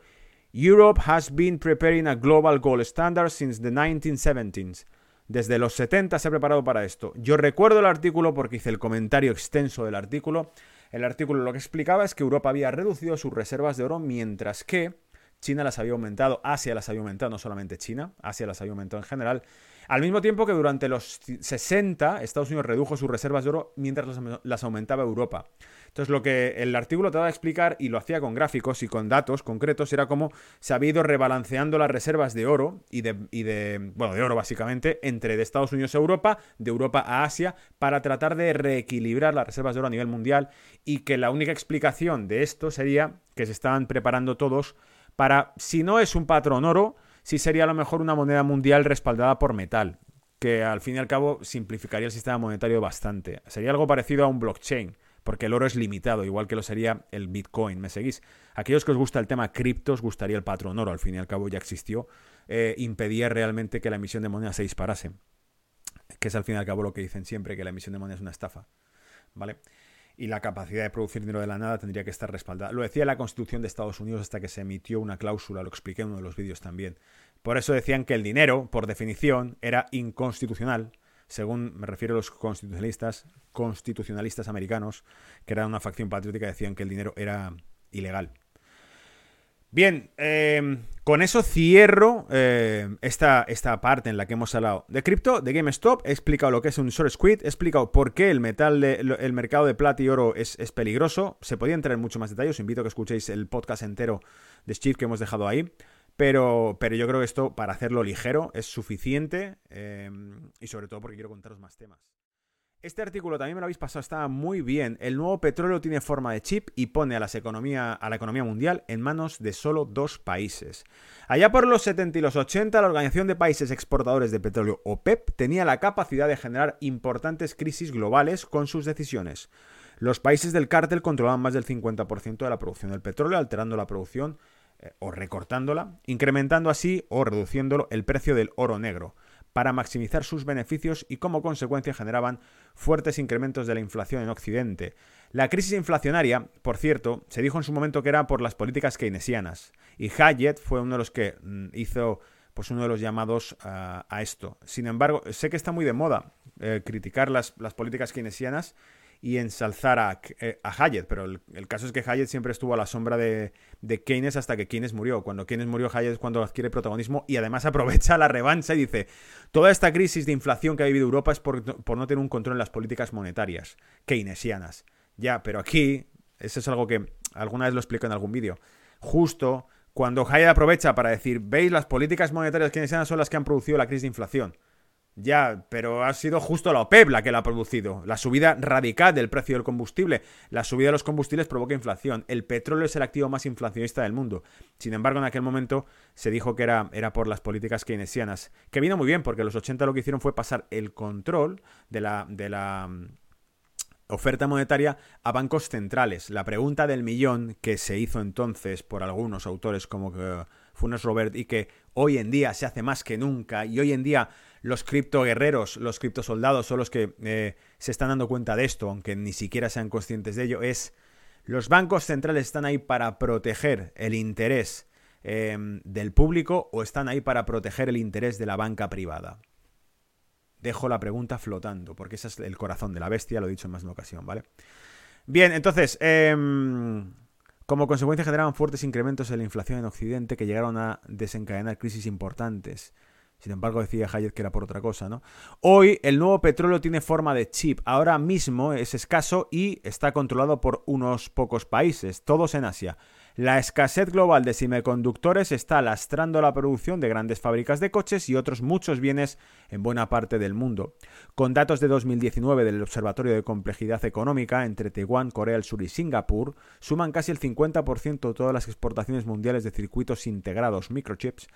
Europe has been preparing a global gold standard since the 1970s. Desde los 70 se ha preparado para esto. Yo recuerdo el artículo porque hice el comentario extenso del artículo. El artículo lo que explicaba es que Europa había reducido sus reservas de oro mientras que China las había aumentado, Asia las había aumentado, no solamente China, Asia las había aumentado en general, al mismo tiempo que durante los 60 Estados Unidos redujo sus reservas de oro mientras las aumentaba Europa. Entonces lo que el artículo te va a explicar, y lo hacía con gráficos y con datos concretos, era cómo se había ido rebalanceando las reservas de oro y de, y de bueno, de oro básicamente, entre de Estados Unidos a Europa, de Europa a Asia, para tratar de reequilibrar las reservas de oro a nivel mundial y que la única explicación de esto sería que se estaban preparando todos para, si no es un patrón oro, sí sería a lo mejor una moneda mundial respaldada por metal, que al fin y al cabo simplificaría el sistema monetario bastante. Sería algo parecido a un blockchain, porque el oro es limitado, igual que lo sería el Bitcoin. ¿Me seguís? Aquellos que os gusta el tema cripto, os gustaría el patrón oro, al fin y al cabo ya existió, eh, impedía realmente que la emisión de moneda se disparase. Que es al fin y al cabo lo que dicen siempre, que la emisión de moneda es una estafa. ¿Vale? y la capacidad de producir dinero de la nada tendría que estar respaldada. Lo decía la Constitución de Estados Unidos hasta que se emitió una cláusula, lo expliqué en uno de los vídeos también. Por eso decían que el dinero, por definición, era inconstitucional, según me refiero a los constitucionalistas, constitucionalistas americanos, que eran una facción patriótica, decían que el dinero era ilegal. Bien, em, con eso cierro em, esta, esta, parte en la que hemos hablado de cripto, de GameStop, he explicado lo que es un short squid, he explicado por qué el metal el mercado de plata y oro es, peligroso. Se podía entrar en mucho más detalle, os invito a que escuchéis el podcast entero de Steve que hemos dejado ahí. Pero, pero yo creo que esto, para hacerlo ligero, es suficiente em, y sobre todo porque quiero contaros más temas. Este artículo también me lo habéis pasado, estaba muy bien. El nuevo petróleo tiene forma de chip y pone a, economía, a la economía mundial en manos de solo dos países. Allá por los 70 y los 80, la Organización de Países Exportadores de Petróleo, OPEP, tenía la capacidad de generar importantes crisis globales con sus decisiones. Los países del cártel controlaban más del 50% de la producción del petróleo, alterando la producción o recortándola, incrementando así o reduciéndolo el precio del oro negro para maximizar sus beneficios y como consecuencia generaban fuertes incrementos de la inflación en Occidente. La crisis inflacionaria, por cierto, se dijo en su momento que era por las políticas keynesianas y Hayek fue uno de los que mm, hizo pues uno de los llamados a esto. Sin embargo, sé que está muy de moda eh, criticar las, las políticas keynesianas y ensalzar a, eh, a Hayek, pero el, caso es que Hayek siempre estuvo a la sombra de, Keynes hasta que Keynes murió. Cuando Keynes murió, Hayek es cuando adquiere protagonismo y además aprovecha la revancha y dice, toda esta crisis de inflación que ha vivido Europa es por, por no tener un control en las políticas monetarias keynesianas. Ya, pero aquí, eso es algo que alguna vez lo explico en algún vídeo, justo cuando Hayek aprovecha para decir, veis, las políticas monetarias keynesianas son las que han producido la crisis de inflación. Ya, pero ha sido justo la OPEP la que la ha producido. La subida radical del precio del combustible. La subida de los combustibles provoca inflación. El petróleo es el activo más inflacionista del mundo. Sin embargo, en aquel momento se dijo que era, era por las políticas keynesianas. Que vino muy bien, porque los 80 lo que hicieron fue pasar el control de la, de la mm, oferta monetaria a bancos centrales. La pregunta del millón que se hizo entonces por algunos autores como que Funes Robert y que hoy en día se hace más que nunca y hoy en día los criptoguerreros, los criptosoldados son los que eh, se están dando cuenta de esto, aunque ni siquiera sean conscientes de ello, es los bancos centrales están ahí para proteger el interés em, del público o están ahí para proteger el interés de la banca privada. Dejo la pregunta flotando, porque ese es el corazón de la bestia, lo he dicho en más de una ocasión, ¿vale? Bien, entonces, em, como consecuencia generaban fuertes incrementos en la inflación en Occidente que llegaron a desencadenar crisis importantes. Sin embargo, decía Hayek que era por otra cosa, ¿no? Hoy el nuevo petróleo tiene forma de chip. Ahora mismo es escaso y está controlado por unos pocos países, todos en Asia. La escasez global de semiconductores está lastrando la producción de grandes fábricas de coches y otros muchos bienes en buena parte del mundo. Con datos de 2019 del Observatorio de Complejidad Económica entre Taiwán, Corea del Sur y Singapur, suman casi el 50% de todas las exportaciones mundiales de circuitos integrados microchips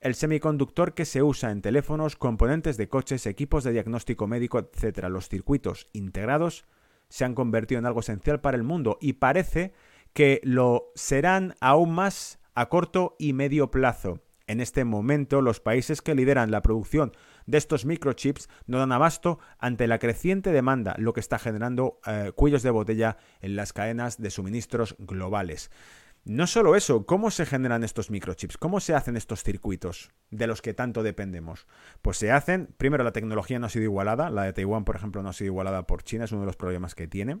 el semiconductor que se usa en teléfonos, componentes de coches, equipos de diagnóstico médico, etc. Los circuitos integrados se han convertido en algo esencial para el mundo y parece que lo serán aún más a corto y medio plazo. En este momento, los países que lideran la producción de estos microchips no dan abasto ante la creciente demanda, lo que está generando eh, cuellos de botella en las cadenas de suministros globales. No solo eso, ¿cómo se generan estos microchips? ¿Cómo se hacen estos circuitos de los que tanto dependemos? Pues se hacen, primero la tecnología no ha sido igualada, la de Taiwán por ejemplo no ha sido igualada por China, es uno de los problemas que tiene.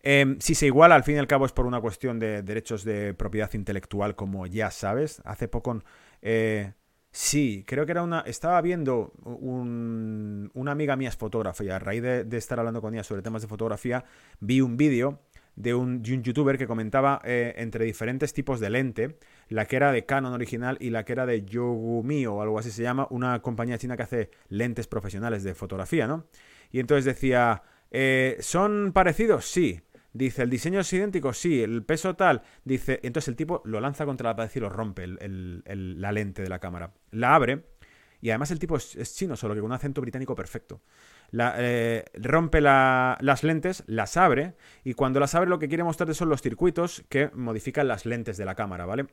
Em, si se iguala, al fin y al cabo es por una cuestión de derechos de propiedad intelectual, como ya sabes. Hace poco... Eh, sí, creo que era una... Estaba viendo una amiga mía es fotógrafa y a raíz de, estar hablando con ella sobre temas de fotografía, vi un vídeo de un, youtuber que comentaba eh, entre diferentes tipos de lente, la que era de Canon original y la que era de Yogumi o algo así se llama, una compañía china que hace lentes profesionales de fotografía, ¿no? Y entonces decía, eh, ¿son parecidos? Sí. Dice, ¿el diseño es idéntico? Sí. ¿El peso tal? Dice, entonces el tipo lo lanza contra la pared y lo rompe la lente de la cámara. La abre y además el tipo es, chino, solo que con un acento británico perfecto. Eh, rompe las lentes, las abre y cuando las abre lo que quiere mostrarte son los circuitos que modifican las lentes de la cámara, ¿vale?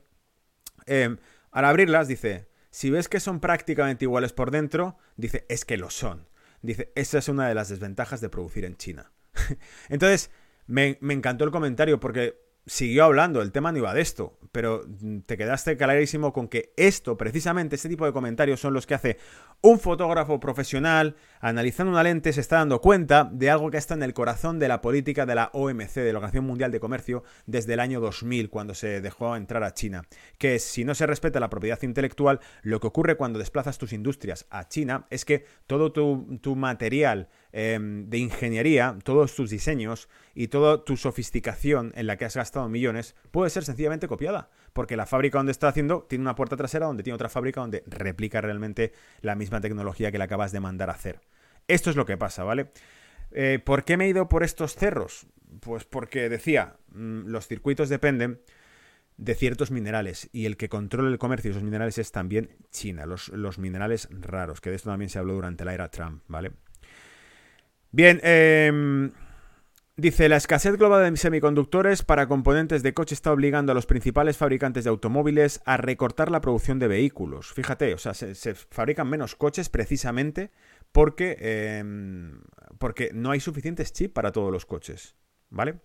Em, al abrirlas dice, si ves que son prácticamente iguales por dentro, dice, es que lo son. Dice, esa es una de las desventajas de producir en China. Entonces, me, me encantó el comentario porque siguió hablando, el tema no iba de esto, pero te quedaste clarísimo con que esto, precisamente, este tipo de comentarios son los que hace un fotógrafo profesional, analizando una lente, se está dando cuenta de algo que está en el corazón de la política de la OMC, de la Organización Mundial de Comercio, desde el año 2000, cuando se dejó entrar a China, que si no se respeta la propiedad intelectual, lo que ocurre cuando desplazas tus industrias a China es que todo tu, tu material Em, de ingeniería, todos tus diseños y toda tu sofisticación en la que has gastado millones puede ser sencillamente copiada. Porque la fábrica donde está haciendo tiene una puerta trasera donde tiene otra fábrica donde replica realmente la misma tecnología que le acabas de mandar a hacer. Esto es lo que pasa, ¿vale? Eh, ¿Por qué me he ido por estos cerros? Pues porque decía, mm, los circuitos dependen de ciertos minerales y el que controla el comercio de esos minerales es también China, los, los minerales raros, que de esto también se habló durante la era Trump, ¿vale? Bien, em, dice, la escasez global de semiconductores para componentes de coche está obligando a los principales fabricantes de automóviles a recortar la producción de vehículos. Fíjate, o sea, se, fabrican menos coches precisamente porque, em, porque no hay suficientes chips para todos los coches, ¿vale?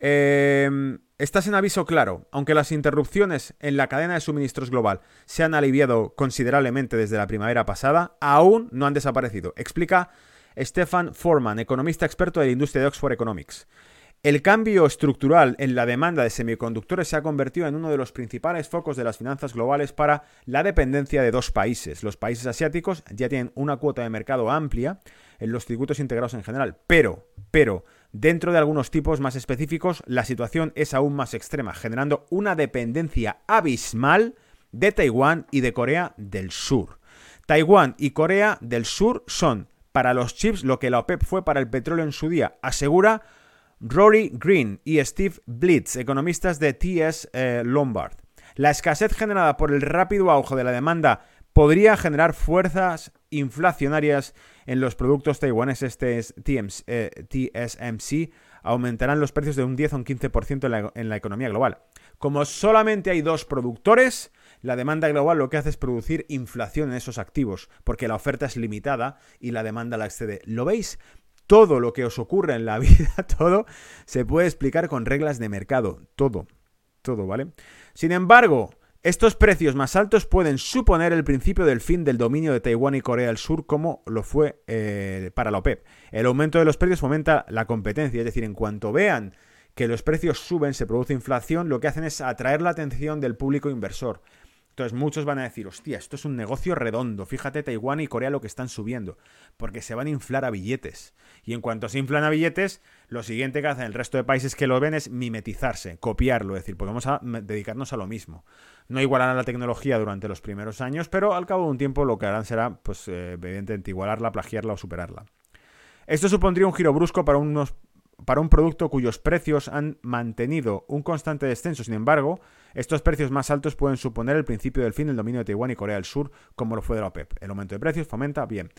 Eh, Estás en aviso claro. Aunque las interrupciones en la cadena de suministros global se han aliviado considerablemente desde la primavera pasada, aún no han desaparecido. Explica Stefan Foreman, economista experto de la industria de Oxford Economics. El cambio estructural en la demanda de semiconductores se ha convertido en uno de los principales focos de las finanzas globales para la dependencia de dos países. Los países asiáticos ya tienen una cuota de mercado amplia en los circuitos integrados en general, pero, pero, Dentro de algunos tipos más específicos, la situación es aún más extrema, generando una dependencia abismal de Taiwán y de Corea del Sur. Taiwán y Corea del Sur son para los chips lo que la OPEP fue para el petróleo en su día, asegura Rory Green y Steve Blitz, economistas de TS eh, Lombard. La escasez generada por el rápido auge de la demanda podría generar fuerzas inflacionarias en los productos taiwaneses TSMC, eh, aumentarán los precios de un 10 o un 15% en en la economía global. Como solamente hay dos productores, la demanda global lo que hace es producir inflación en esos activos, porque la oferta es limitada y la demanda la excede. ¿Lo veis? Todo lo que os ocurre en la vida, todo, se puede explicar con reglas de mercado. Todo. Todo, ¿vale? Sin embargo, estos precios más altos pueden suponer el principio del fin del dominio de Taiwán y Corea del Sur como lo fue eh, para la OPEP. El aumento de los precios fomenta la competencia, es decir, en cuanto vean que los precios suben, se produce inflación, lo que hacen es atraer la atención del público inversor. Entonces muchos van a decir, hostia, esto es un negocio redondo, fíjate Taiwán y Corea lo que están subiendo, porque se van a inflar a billetes. Y en cuanto se inflan a billetes, lo siguiente que hacen el resto de países que lo ven es mimetizarse, copiarlo, es decir, podemos dedicarnos a lo mismo. No igualarán la tecnología durante los primeros años, pero al cabo de un tiempo lo que harán será, pues, eh, evidentemente, igualarla, plagiarla o superarla. Esto supondría un giro brusco para unos para un producto cuyos precios han mantenido un constante descenso. Sin embargo, estos precios más altos pueden suponer el principio del fin del dominio de Taiwán y Corea del Sur, como lo fue de la OPEP. El aumento de precios fomenta bien.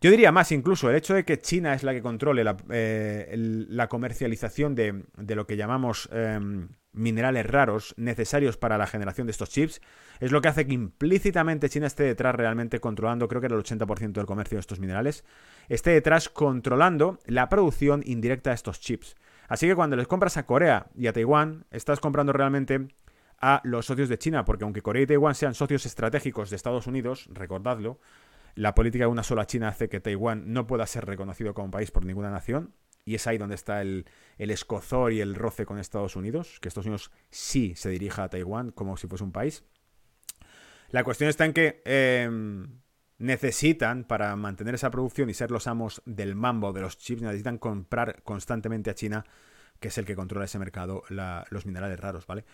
Yo diría más incluso el hecho de que China es la que controle la, eh, comercialización de, lo que llamamos em, minerales raros necesarios para la generación de estos chips, es lo que hace que implícitamente China esté detrás realmente controlando, creo que era el 80% del comercio de estos minerales, esté detrás controlando la producción indirecta de estos chips. Así que cuando les compras a Corea y a Taiwán, estás comprando realmente a los socios de China, porque aunque Corea y Taiwán sean socios estratégicos de Estados Unidos, recordadlo, la política de una sola China hace que Taiwán no pueda ser reconocido como país por ninguna nación y es ahí donde está el, escozor y el roce con Estados Unidos, que Estados Unidos sí se dirija a Taiwán como si fuese un país. La cuestión está en que em, necesitan, para mantener esa producción y ser los amos del mambo de los chips, necesitan comprar constantemente a China, que es el que controla ese mercado, los minerales raros, ¿vale?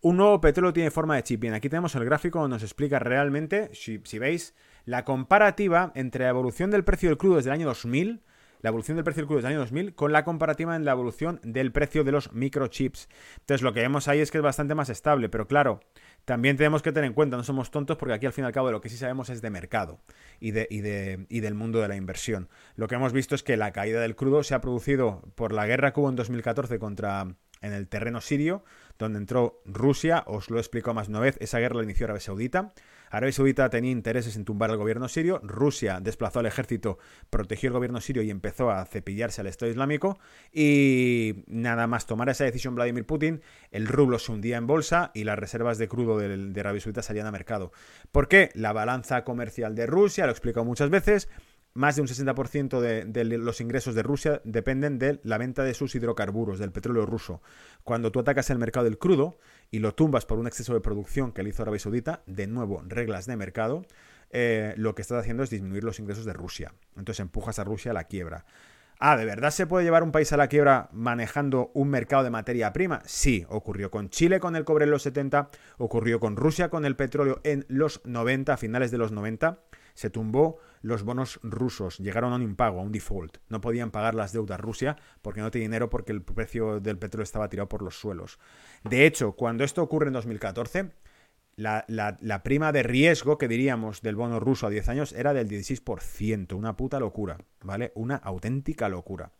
Un nuevo petróleo tiene forma de chip. Bien, aquí tenemos el gráfico donde nos explica realmente, si, si veis, la comparativa entre la evolución del precio del crudo desde el año 2000 la evolución del precio del crudo del año 2000 con la comparativa en la evolución del precio de los microchips. Entonces lo que vemos ahí es que es bastante más estable, pero claro, también tenemos que tener en cuenta, no somos tontos porque aquí al fin y al cabo de lo que sí sabemos es de mercado y, de, y, de, y del mundo de la inversión. Lo que hemos visto es que la caída del crudo se ha producido por la guerra que hubo en 2014 contra en el terreno sirio, donde entró Rusia, os lo he más una vez, esa guerra la inició Arabia Saudita, Arabia Saudita tenía intereses en tumbar al gobierno sirio, Rusia desplazó al ejército, protegió el gobierno sirio y empezó a cepillarse al Estado Islámico y nada más tomar esa decisión Vladimir Putin, el rublo se hundía en bolsa y las reservas de crudo de, Arabia Saudita salían a mercado. ¿Por qué? La balanza comercial de Rusia, lo he explicado muchas veces, más de un 60% de, los ingresos de Rusia dependen de la venta de sus hidrocarburos, del petróleo ruso. Cuando tú atacas el mercado del crudo y lo tumbas por un exceso de producción que le hizo Arabia Saudita, de nuevo, reglas de mercado, eh, lo que estás haciendo es disminuir los ingresos de Rusia. Entonces empujas a Rusia a la quiebra. Ah, ¿de verdad se puede llevar un país a la quiebra manejando un mercado de materia prima? Sí, ocurrió con Chile con el cobre en los 70, ocurrió con Rusia con el petróleo en los 90, a finales de los 90 se tumbó los bonos rusos, llegaron a un impago, a un default. No podían pagar las deudas Rusia porque no tenía dinero porque el precio del petróleo estaba tirado por los suelos. De hecho, cuando esto ocurre en 2014, la, la, prima de riesgo que diríamos del bono ruso a 10 años era del 16%, una puta locura, ¿vale? Una auténtica locura.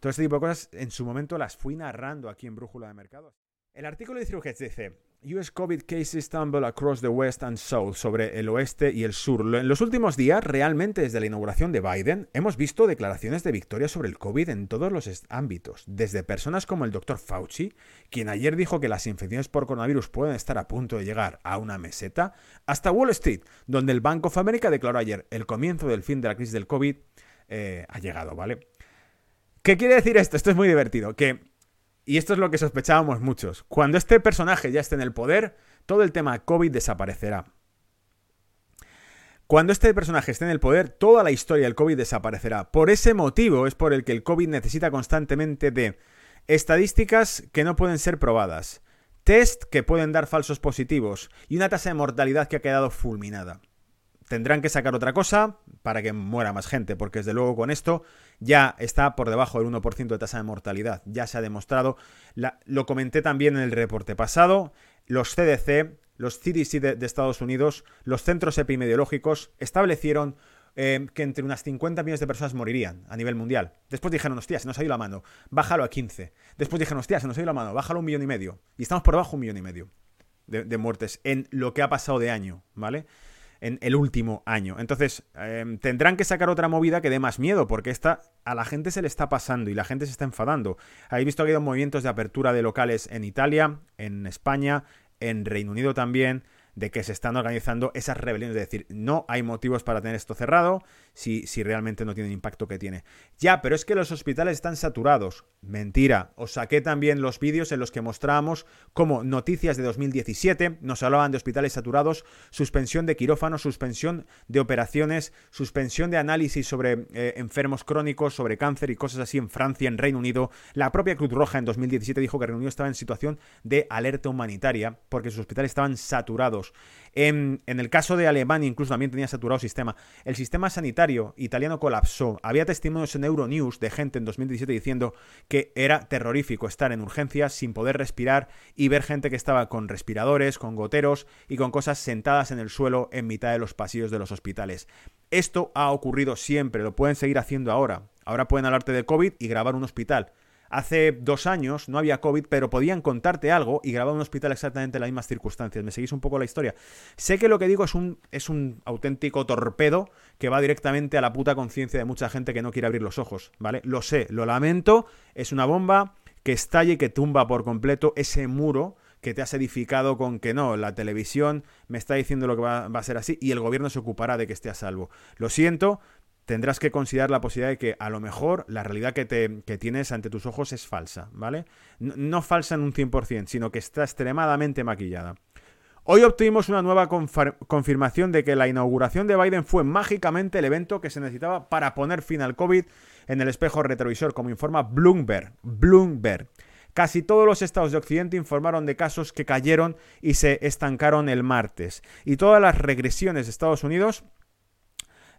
Todo este tipo de cosas en su momento las fui narrando aquí en Brújula de Mercados. El artículo de Cirujet dice, US COVID cases stumble across the West and South, sobre el oeste y el sur. En los últimos días, realmente desde la inauguración de Biden, hemos visto declaraciones de victoria sobre el COVID en todos los ámbitos, desde personas como el Dr. Fauci, quien ayer dijo que las infecciones por coronavirus pueden estar a punto de llegar a una meseta, hasta Wall Street, donde el Bank of America declaró ayer el comienzo del fin de la crisis del COVID eh, ha llegado, ¿vale? ¿Qué quiere decir esto? Esto es muy divertido, que y esto es lo que sospechábamos muchos, cuando este personaje ya esté en el poder, todo el tema COVID desaparecerá. Cuando este personaje esté en el poder, toda la historia del COVID desaparecerá. Por ese motivo es por el que el COVID necesita constantemente de estadísticas que no pueden ser probadas, test que pueden dar falsos positivos y una tasa de mortalidad que ha quedado fulminada tendrán que sacar otra cosa para que muera más gente, porque desde luego con esto ya está por debajo del 1% de tasa de mortalidad, ya se ha demostrado, lo comenté también en el reporte pasado, los CDC, los CDC de, Estados Unidos, los centros epidemiológicos establecieron eh, que entre unas 50 millones de personas morirían a nivel mundial. Después dijeron, hostia, se nos ha ido la mano, bájalo a 15. Después dijeron, hostia, se nos ha ido la mano, bájalo a un millón y medio. Y estamos por debajo de un millón y medio de, de muertes en lo que ha pasado de año, ¿vale? En el último año. Entonces, em, tendrán que sacar otra movida que dé más miedo, porque esta a la gente se le está pasando y la gente se está enfadando. Habéis visto que ha habido movimientos de apertura de locales en Italia, en España, en Reino Unido también, de que se están organizando esas rebeliones, es decir, no hay motivos para tener esto cerrado si, si realmente no tiene el impacto que tiene. Ya, pero es que los hospitales están saturados. Mentira, os saqué también los vídeos en los que mostrábamos cómo noticias de 2017 nos hablaban de hospitales saturados, suspensión de quirófanos, suspensión de operaciones, suspensión de análisis sobre eh, enfermos crónicos, sobre cáncer y cosas así en Francia, en Reino Unido. La propia Cruz Roja en 2017 dijo que Reino Unido estaba en situación de alerta humanitaria porque sus hospitales estaban saturados. En, el caso de Alemania incluso también tenía saturado sistema. El sistema sanitario italiano colapsó. Había testimonios en Euronews de gente en 2017 diciendo que era terrorífico estar en urgencias sin poder respirar y ver gente que estaba con respiradores, con goteros y con cosas sentadas en el suelo en mitad de los pasillos de los hospitales. Esto ha ocurrido siempre, lo pueden seguir haciendo ahora. Ahora pueden hablarte de COVID y grabar un hospital. Hace dos años no había COVID, pero podían contarte algo y grabar un hospital exactamente en las mismas circunstancias. ¿Me seguís un poco la historia? Sé que lo que digo es un, es un auténtico torpedo que va directamente a la puta conciencia de mucha gente que no quiere abrir los ojos, ¿vale? Lo sé, lo lamento, es una bomba que estalla y que tumba por completo ese muro que te has edificado con que no, la televisión me está diciendo lo que va, va, a ser así y el gobierno se ocupará de que esté a salvo. Lo siento, tendrás que considerar la posibilidad de que a lo mejor la realidad que, te, que tienes ante tus ojos es falsa, ¿vale? No, no falsa en un 100%, sino que está extremadamente maquillada. Hoy obtuvimos una nueva confirmación de que la inauguración de Biden fue mágicamente el evento que se necesitaba para poner fin al COVID en el espejo retrovisor, como informa Bloomberg. Bloomberg. Casi todos los estados de Occidente informaron de casos que cayeron y se estancaron el martes. Y todas las regresiones de Estados Unidos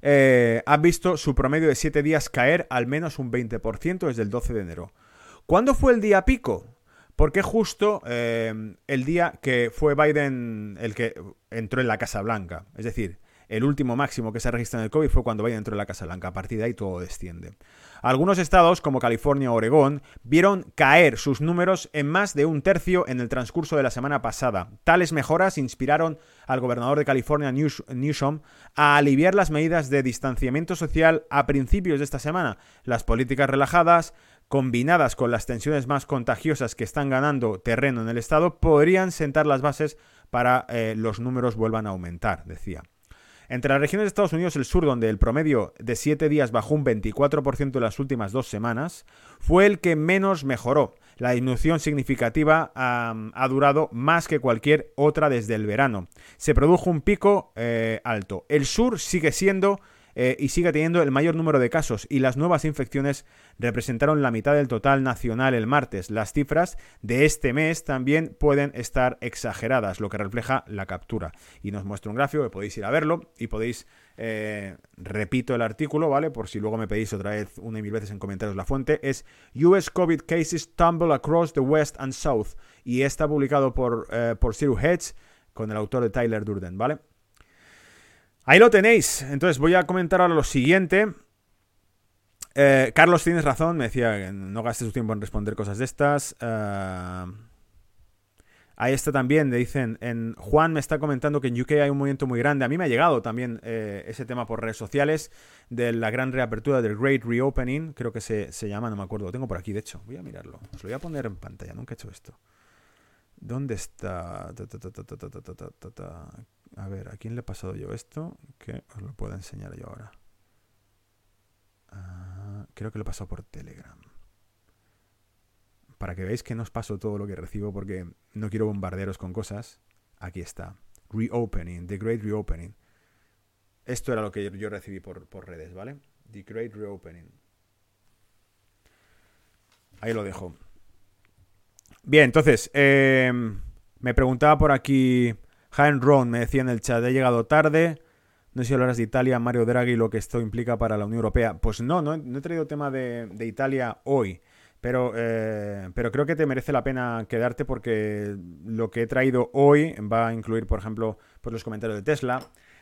eh, han visto su promedio de 7 días caer al menos un 20% desde el 12 de enero. ¿Cuándo fue el día pico? Porque justo eh, el día que fue Biden el que entró en la Casa Blanca. Es decir, el último máximo que se registra en el COVID fue cuando Biden entró en la Casa Blanca. A partir de ahí todo desciende. Algunos estados, como California o Oregón, vieron caer sus números en más de un tercio en el transcurso de la semana pasada. Tales mejoras inspiraron al gobernador de California, Newsom, a aliviar las medidas de distanciamiento social a principios de esta semana. Las políticas relajadas, combinadas con las tensiones más contagiosas que están ganando terreno en el Estado, podrían sentar las bases para eh, los números vuelvan a aumentar, decía. Entre las regiones de Estados Unidos, el sur, donde el promedio de 7 días bajó un 24% en las últimas dos semanas, fue el que menos mejoró. La disminución significativa ha durado más que cualquier otra desde el verano. Se produjo un pico eh, alto. El sur sigue siendo eh, y sigue teniendo el mayor número de casos y las nuevas infecciones representaron la mitad del total nacional el martes. Las cifras de este mes también pueden estar exageradas, lo que refleja la captura. Y nos muestra un gráfico que podéis ir a verlo y podéis, eh, repito el artículo, ¿vale? Por si luego me pedís otra vez una y mil veces en comentarios la fuente, es US COVID cases tumble across the West and South y está publicado por, eh, por Zero Hedge con el autor de Tyler Durden, ¿vale? Ahí lo tenéis. Entonces voy a comentar ahora lo siguiente. Eh, Carlos, tienes razón. Me decía que no gastes tu tiempo en responder cosas de estas. Eh, ahí está también. Le dicen. En, Juan me está comentando que en UK hay un movimiento muy grande. A mí me ha llegado también eh, ese tema por redes sociales. De la gran reapertura del Great Reopening. Creo que se, se llama, no me acuerdo. Lo tengo por aquí, de hecho. Voy a mirarlo. Os lo voy a poner en pantalla. Nunca he hecho esto. ¿Dónde está? A ver, ¿a quién le he pasado yo esto? Que os lo puedo enseñar yo ahora. Ah, creo que lo he pasado por Telegram. Para que veáis que no os paso todo lo que recibo porque no quiero bombarderos con cosas. Aquí está. Reopening, The Great Reopening. Esto era lo que yo recibí por, redes, ¿vale? The Great Reopening. Ahí lo dejo. Bien, entonces, em, me preguntaba por aquí Jaén Ron me decía en el chat, he llegado tarde. No sé si hablarás de Italia, Mario Draghi, y lo que esto implica para la Unión Europea. Pues no, no, he traído tema de, Italia hoy. Pero, eh, pero creo que te merece la pena quedarte porque lo que he traído hoy va a incluir, por ejemplo, pues los comentarios de Tesla.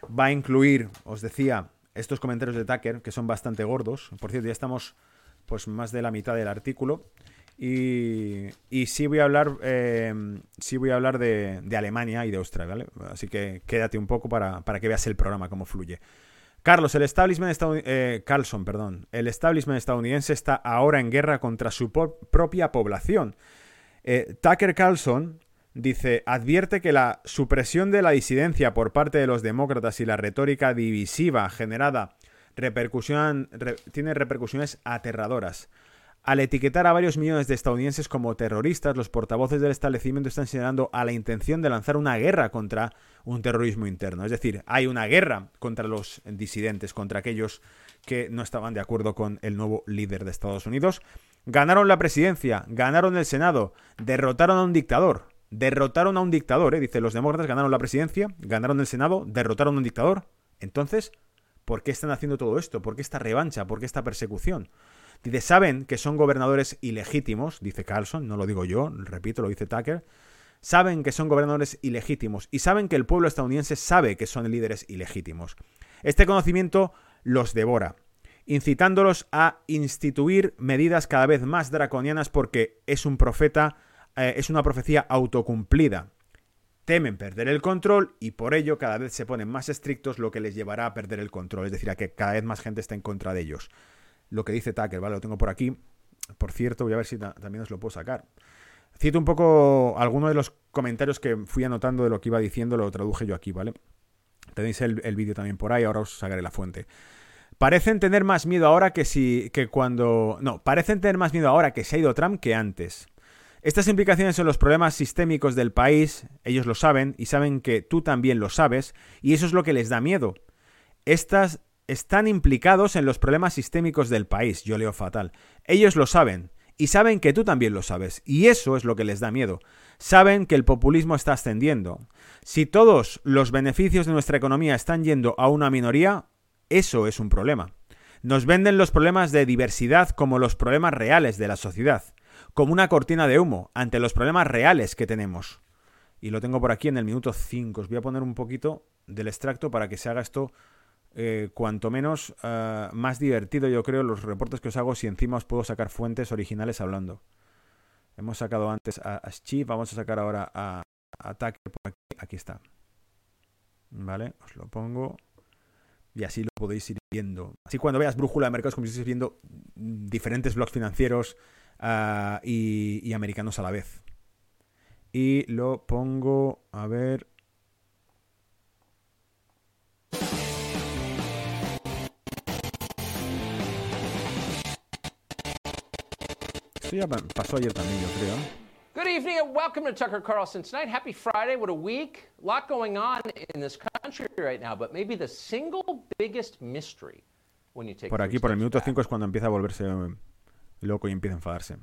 Va a incluir, os decía, estos comentarios de Tucker, que son bastante gordos. Por cierto, ya estamos pues más de la mitad del artículo. Y, sí voy a hablar, eh, sí voy a hablar de, Alemania y de Australia, ¿vale? Así que quédate un poco para, que veas el programa, cómo fluye. Carlos, el establishment eh, Carlson, perdón, el establishment estadounidense está ahora en guerra contra su propia población. Eh, Tucker Carlson dice, advierte que la supresión de la disidencia por parte de los demócratas y la retórica divisiva generada repercusión, tiene repercusiones aterradoras. Al etiquetar a varios millones de estadounidenses como terroristas, los portavoces del establecimiento están señalando a la intención de lanzar una guerra contra un terrorismo interno. Es decir, hay una guerra contra los disidentes, contra aquellos que no estaban de acuerdo con el nuevo líder de Estados Unidos. Ganaron la presidencia, ganaron el Senado, derrotaron a un dictador. Derrotaron a un dictador, ¿eh? dice los demócratas, ganaron la presidencia, ganaron el Senado, derrotaron a un dictador. Entonces, ¿por qué están haciendo todo esto? ¿Por qué esta revancha? ¿Por qué esta persecución? Dice, saben que son gobernadores ilegítimos, dice Carlson, no lo digo yo, repito, lo dice Tucker. Saben que son gobernadores ilegítimos y saben que el pueblo estadounidense sabe que son líderes ilegítimos. Este conocimiento los devora, incitándolos a instituir medidas cada vez más draconianas porque es un profeta, eh, es una profecía autocumplida. Temen perder el control y por ello cada vez se ponen más estrictos, lo que les llevará a perder el control, es decir, a que cada vez más gente está en contra de ellos lo que dice Tucker, ¿vale? Lo tengo por aquí. Por cierto, voy a ver si también os lo puedo sacar. Cito un poco algunos de los comentarios que fui anotando de lo que iba diciendo, lo traduje yo aquí, ¿vale? Tenéis el, vídeo también por ahí, ahora os sacaré la fuente. Parecen tener más miedo ahora que si. que cuando. No, parecen tener más miedo ahora que se ha ido Trump que antes. Estas implicaciones son los problemas sistémicos del país, ellos lo saben y saben que tú también lo sabes, y eso es lo que les da miedo. Estas están implicados en los problemas sistémicos del país, yo leo fatal. Ellos lo saben, y saben que tú también lo sabes, y eso es lo que les da miedo. Saben que el populismo está ascendiendo. Si todos los beneficios de nuestra economía están yendo a una minoría, eso es un problema. Nos venden los problemas de diversidad como los problemas reales de la sociedad como una cortina de humo ante los problemas reales que tenemos. Y lo tengo por aquí en el minuto 5. Os voy a poner un poquito del extracto para que se haga esto eh, cuanto menos eh, más divertido, yo creo, los reportes que os hago si encima os puedo sacar fuentes originales hablando. Hemos sacado antes a, a vamos a sacar ahora a, a por aquí. Aquí está. ¿Vale? Os lo pongo. Y así lo podéis ir viendo. Así cuando veas brújula de mercados, como si estéis viendo diferentes blogs financieros, y, y americanos a la vez. Y lo pongo, a ver, Esto ya pasó ayer también, yo creo. Good evening and welcome to Tucker Carlson tonight. Happy Friday. What a week. A lot going on in this country right now, but maybe the single biggest mystery when you take Por aquí, por el minuto 5 es cuando empieza a volverse eh, loco y empieza a enfadarse.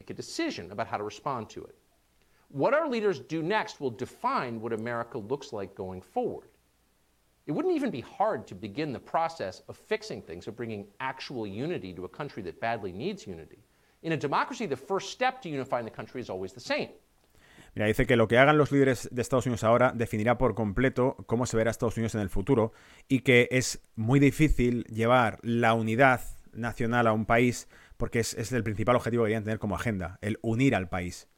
Make a decision about how to respond to it. What our leaders do next will define what America looks like going forward. It wouldn't even be hard to begin the process of fixing things, of bringing actual unity to a country that badly needs unity. In a democracy, the first step to unifying the country is always the same. Mira, dice que lo que hagan los líderes de Estados Unidos ahora definirá por completo cómo se verá Estados Unidos en el futuro y que es muy difícil llevar la unidad nacional a un país porque es, es el principal objetivo que deberían tener como agenda, el unir al país.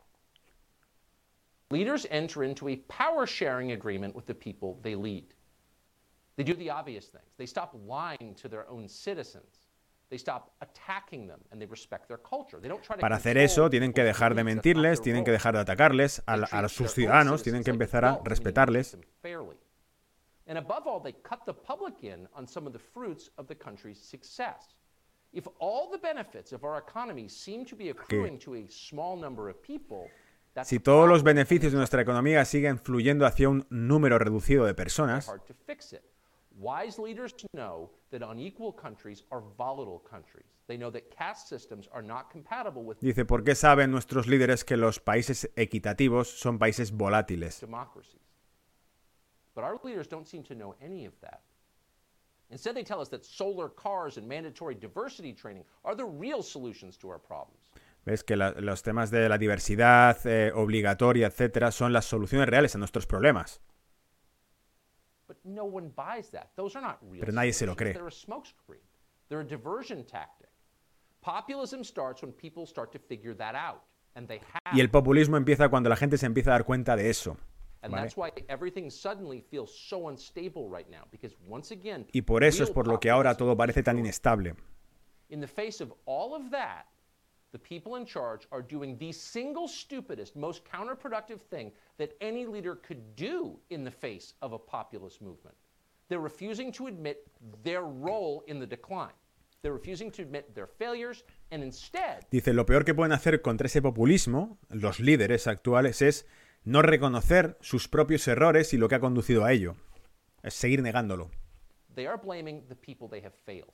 Leaders enter into a power sharing agreement with the people they lead. They do the obvious things. They stop lying to their own citizens. Para hacer eso, tienen que dejar de mentirles, tienen que dejar de atacarles a, a sus ciudadanos, tienen que empezar a respetarles. Si todos los beneficios de nuestra economía siguen fluyendo hacia un número reducido de personas, Wise leaders know that unequal countries are volatile countries. They know that caste systems are not compatible with Dice, ¿por qué saben nuestros líderes que los países equitativos son países volátiles? democracies. But our leaders don't seem to know any of that. Instead, they tell us that solar cars and mandatory diversity training are the real solutions to our problems. Ves que la, los temas de la diversidad eh, obligatoria, etcétera, son las soluciones reales a nuestros problemas. But no one buys that. Those are not real Pero nadie se lo cree. They're a smokescreen. They're a diversion tactic. Populism starts when people start to figure that out. And they have. Y el populismo empieza cuando la gente se empieza a dar cuenta de eso. And ¿vale? that's why everything suddenly feels so unstable right now. Because once again, Y por eso es por lo que ahora todo parece tan inestable. In the face of all of that, the people in charge are doing the single stupidest, most counterproductive thing that any leader could do in the face of a populist movement. They're refusing to admit their role in the decline. They're refusing to admit their failures and instead Dice, lo peor que pueden hacer contra ese populismo, los líderes actuales, es no reconocer sus propios errores y lo que ha conducido a ello. Es seguir negándolo. they are blaming the people they have failed.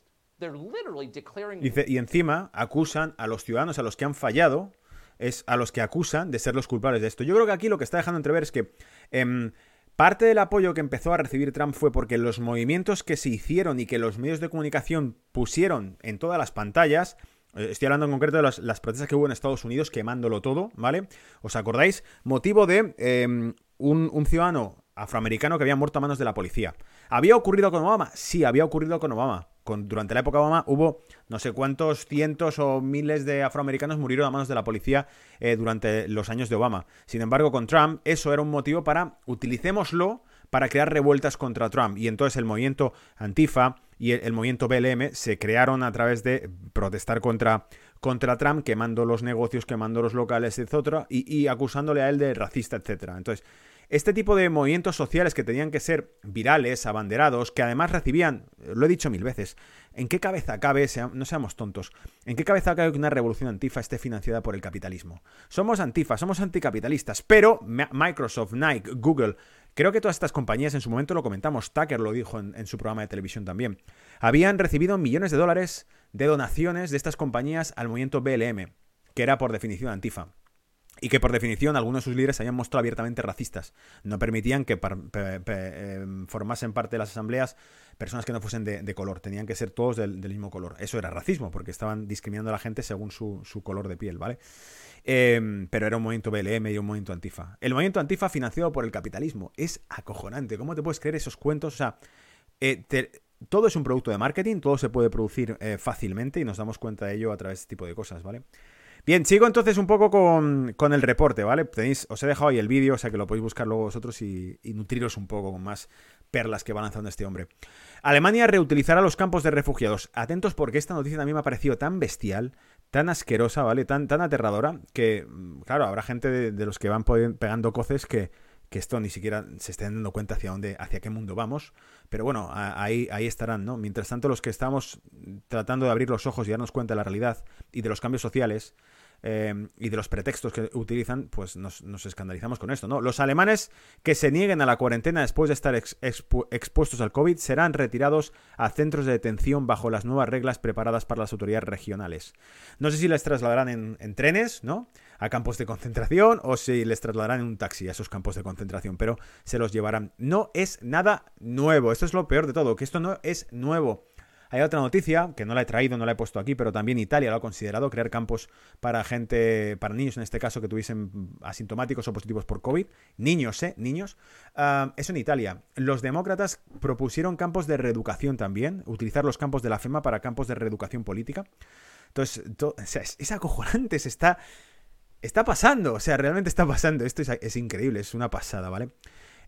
Y encima acusan a los ciudadanos a los que han fallado, es a los que acusan de ser los culpables de esto. Yo creo que aquí lo que está dejando entrever es que em, parte del apoyo que empezó a recibir Trump fue porque los movimientos que se hicieron y que los medios de comunicación pusieron en todas las pantallas, eh, estoy hablando en concreto de las, las protestas que hubo en Estados Unidos quemándolo todo, ¿vale? ¿Os acordáis? Motivo de em, un, un ciudadano afroamericano que había muerto a manos de la policía. ¿Había ocurrido con Obama? Sí, había ocurrido con Obama. Durante la época de Obama hubo no sé cuántos cientos o miles de afroamericanos murieron a manos de la policía eh, durante los años de Obama. Sin embargo, con Trump eso era un motivo para utilicémoslo para crear revueltas contra Trump. Y entonces el movimiento Antifa y el, movimiento BLM se crearon a través de protestar contra, contra Trump, quemando los negocios, quemando los locales, etcétera, y, y acusándole a él de racista, etcétera. Entonces, este tipo de movimientos sociales que tenían que ser virales, abanderados, que además recibían, lo he dicho mil veces, ¿en qué cabeza cabe, no seamos tontos, en qué cabeza cabe que una revolución antifa esté financiada por el capitalismo? Somos antifa, somos anticapitalistas, pero Microsoft, Nike, Google, creo que todas estas compañías en su momento lo comentamos, Tucker lo dijo en, su programa de televisión también, habían recibido millones de dólares de donaciones de estas compañías al movimiento BLM, que era por definición antifa y que por definición algunos de sus líderes se habían mostrado abiertamente racistas. No permitían que em, formasen parte de las asambleas personas que no fuesen de, color, tenían que ser todos del, mismo color. Eso era racismo, porque estaban discriminando a la gente según su, color de piel, ¿vale? Em, pero era un movimiento BLM y un movimiento antifa. El movimiento antifa financiado por el capitalismo. Es acojonante. ¿Cómo te puedes creer esos cuentos? O sea, eh, todo es un producto de marketing, todo se puede producir eh, fácilmente y nos damos cuenta de ello a través de este tipo de cosas, ¿vale? Bien, sigo entonces un poco con, el reporte, ¿vale? Tenéis, os he dejado ahí el vídeo, o sea que lo podéis buscar luego vosotros y, nutriros un poco con más perlas que va lanzando este hombre. Alemania reutilizará los campos de refugiados. Atentos porque esta noticia también me ha parecido tan bestial, tan asquerosa, ¿vale? Tan, tan aterradora que, mm, claro, habrá gente de, los que van pegando coces que, que esto ni siquiera se estén dando cuenta hacia dónde, hacia qué mundo vamos. Pero bueno, ahí, ahí estarán, ¿no? Mientras tanto, los que estamos tratando de abrir los ojos y darnos cuenta de la realidad y de los cambios sociales, Em, y de los pretextos que utilizan, pues nos, escandalizamos con esto, ¿no? Los alemanes que se nieguen a la cuarentena después de estar expuestos al COVID serán retirados a centros de detención bajo las nuevas reglas preparadas para las autoridades regionales. No sé si les trasladarán en, trenes, ¿no? A campos de concentración o si les trasladarán en un taxi a esos campos de concentración, pero se los llevarán. No es nada nuevo, esto es lo peor de todo, que esto no es nuevo. Hay otra noticia, que no la he traído, no la he puesto aquí, pero también Italia lo ha considerado, crear campos para gente, para niños en este caso, que tuviesen asintomáticos o positivos por COVID. Niños, ¿eh? Niños. Ah, eso en Italia. Los demócratas propusieron campos de reeducación también, utilizar los campos de la FEMA para campos de reeducación política. Entonces, es, acojonante, se está... Está pasando, o sea, realmente está pasando. Esto es, es increíble, es una pasada, ¿vale?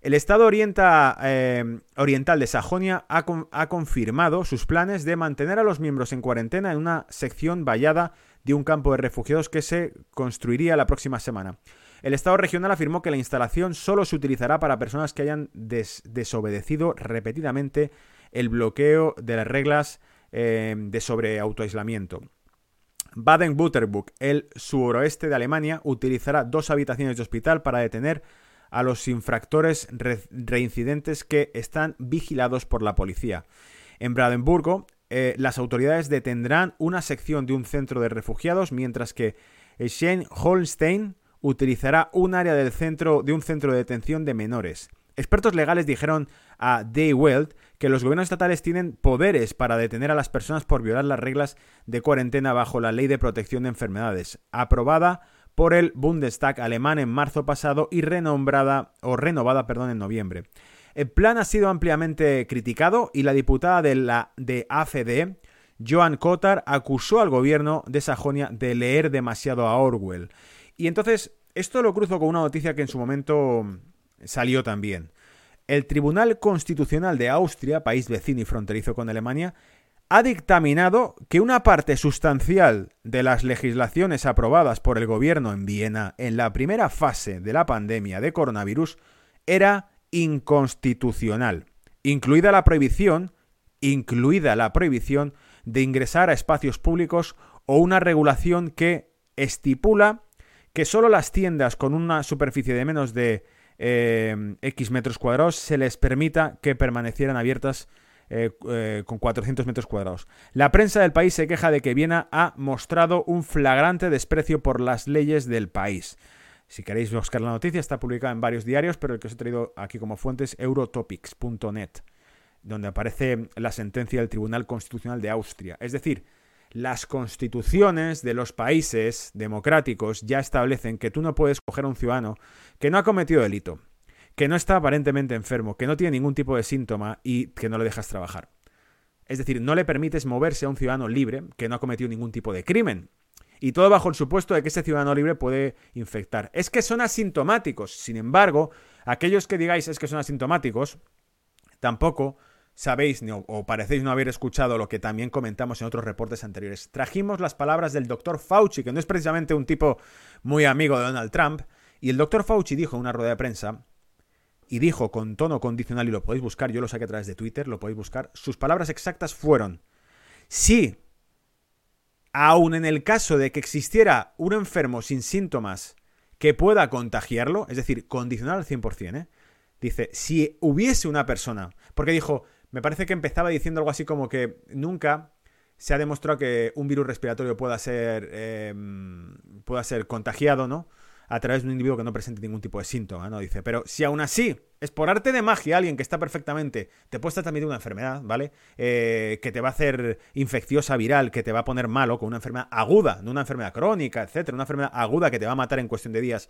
El Estado eh, Oriental de Sajonia ha, confirmado sus planes de mantener a los miembros en cuarentena en una sección vallada de un campo de refugiados que se construiría la próxima semana. El Estado regional afirmó que la instalación solo se utilizará para personas que hayan desobedecido repetidamente el bloqueo de las reglas eh, de sobre autoaislamiento. Baden-Württemberg, el suroeste de Alemania, utilizará dos habitaciones de hospital para detener a los infractores reincidentes que están vigilados por la policía. En Brandenburgo, eh, las autoridades detendrán una sección de un centro de refugiados, mientras que Schenholstein utilizará un área del centro, de un centro de detención de menores. Expertos legales dijeron a Die Welt que los gobiernos estatales tienen poderes para detener a las personas por violar las reglas de cuarentena bajo la Ley de Protección de Enfermedades, aprobada por el Bundestag alemán en marzo pasado y renombrada o renovada, perdón, en noviembre. El plan ha sido ampliamente criticado y la diputada de la de AFD, Joan Kotar, acusó al gobierno de Sajonia de leer demasiado a Orwell. Y entonces, esto lo cruzo con una noticia que en su momento salió también. El Tribunal Constitucional de Austria, país vecino y fronterizo con Alemania, ha dictaminado que una parte sustancial de las legislaciones aprobadas por el gobierno en Viena en la primera fase de la pandemia de coronavirus era inconstitucional, incluida la prohibición, incluida la prohibición de ingresar a espacios públicos o una regulación que estipula que solo las tiendas con una superficie de menos de eh, X metros cuadrados se les permita que permanecieran abiertas eh, eh, con 400 metros cuadrados. La prensa del país se queja de que Viena ha mostrado un flagrante desprecio por las leyes del país. Si queréis buscar la noticia, está publicada en varios diarios, pero el que os he traído aquí como fuente es eurotopics.net, donde aparece la sentencia del Tribunal Constitucional de Austria. Es decir, las constituciones de los países democráticos ya establecen que tú no puedes coger a un ciudadano que no ha cometido delito, que no está aparentemente enfermo, que no tiene ningún tipo de síntoma y que no le dejas trabajar. Es decir, no le permites moverse a un ciudadano libre que no ha cometido ningún tipo de crimen. Y todo bajo el supuesto de que ese ciudadano libre puede infectar. Es que son asintomáticos. Sin embargo, aquellos que digáis es que son asintomáticos, tampoco sabéis o parecéis no haber escuchado lo que también comentamos en otros reportes anteriores. Trajimos las palabras del doctor Fauci, que no es precisamente un tipo muy amigo de Donald Trump, y el doctor Fauci dijo en una rueda de prensa y dijo con tono condicional, y lo podéis buscar, yo lo saqué a través de Twitter, lo podéis buscar, sus palabras exactas fueron, si, aun en el caso de que existiera un enfermo sin síntomas que pueda contagiarlo, es decir, condicional al 100%, ¿eh? dice, si hubiese una persona, porque dijo, me parece que empezaba diciendo algo así como que nunca se ha demostrado que un virus respiratorio pueda ser, em, pueda ser contagiado, ¿no? A través de un individuo que no presente ningún tipo de síntoma, ¿no? Dice, pero si aún así es por arte de magia alguien que está perfectamente, te puede estar transmitiendo una enfermedad, ¿vale? Eh, que te va a hacer infecciosa viral, que te va a poner malo con una enfermedad aguda, no una enfermedad crónica, etcétera, una enfermedad aguda que te va a matar en cuestión de días.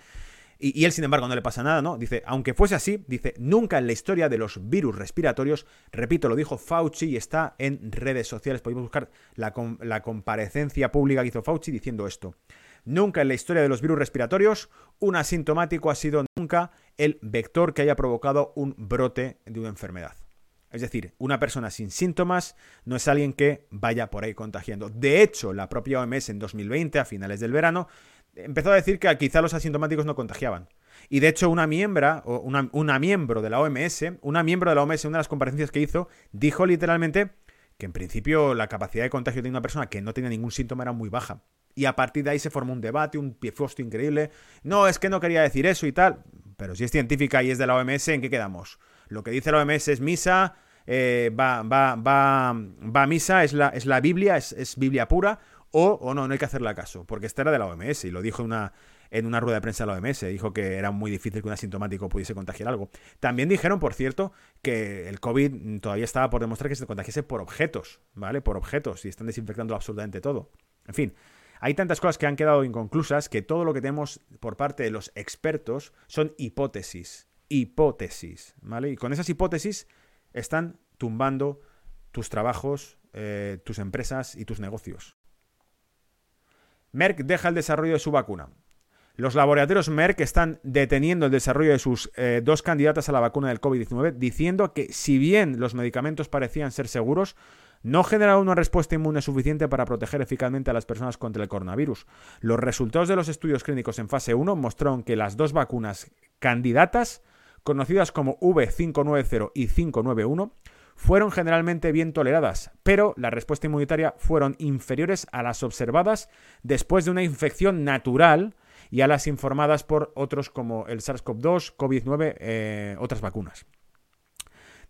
Y, y, él, sin embargo, no le pasa nada, ¿no? Dice, aunque fuese así, dice, nunca en la historia de los virus respiratorios, repito, lo dijo Fauci y está en redes sociales, podemos buscar la, la comparecencia pública que hizo Fauci diciendo esto. Nunca en la historia de los virus respiratorios un asintomático ha sido nunca el vector que haya provocado un brote de una enfermedad. Es decir, una persona sin síntomas no es alguien que vaya por ahí contagiando. De hecho, la propia OMS en 2020, a finales del verano, empezó a decir que quizá los asintomáticos no contagiaban. Y de hecho, una miembro, o una, una miembro de la OMS, una miembro de la OMS, una de las comparecencias que hizo, dijo literalmente que en principio la capacidad de contagio de una persona que no tenía ningún síntoma era muy baja. Y a partir de ahí se formó un debate, un piefosto increíble. No, es que no quería decir eso y tal. Pero si es científica y es de la OMS, ¿en qué quedamos? Lo que dice la OMS es misa, eh, va, va, va, va a misa, es la, es la Biblia, es, Biblia pura, o, o, no, no hay que hacerle caso, porque esta era de la OMS y lo dijo en una, en una rueda de prensa de la OMS, dijo que era muy difícil que un asintomático pudiese contagiar algo. También dijeron, por cierto, que el COVID todavía estaba por demostrar que se contagiase por objetos, ¿vale? Por objetos, y están desinfectando absolutamente todo. En fin, hay tantas cosas que han quedado inconclusas que todo lo que tenemos por parte de los expertos son hipótesis. Hipótesis, ¿vale? Y con esas hipótesis están tumbando tus trabajos, eh, tus empresas y tus negocios. Merck deja el desarrollo de su vacuna. Los laboratorios Merck están deteniendo el desarrollo de sus eh, dos candidatas a la vacuna del COVID-19, diciendo que si bien los medicamentos parecían ser seguros, no genera una respuesta inmune suficiente para proteger eficazmente a las personas contra el coronavirus. Los resultados de los estudios clínicos en fase 1 mostraron que las dos vacunas candidatas, conocidas como V590 y 591, fueron generalmente bien toleradas, pero la respuesta inmunitaria fueron inferiores a las observadas después de una infección natural y a las informadas por otros como el SARS-CoV-2, COVID-19, eh, otras vacunas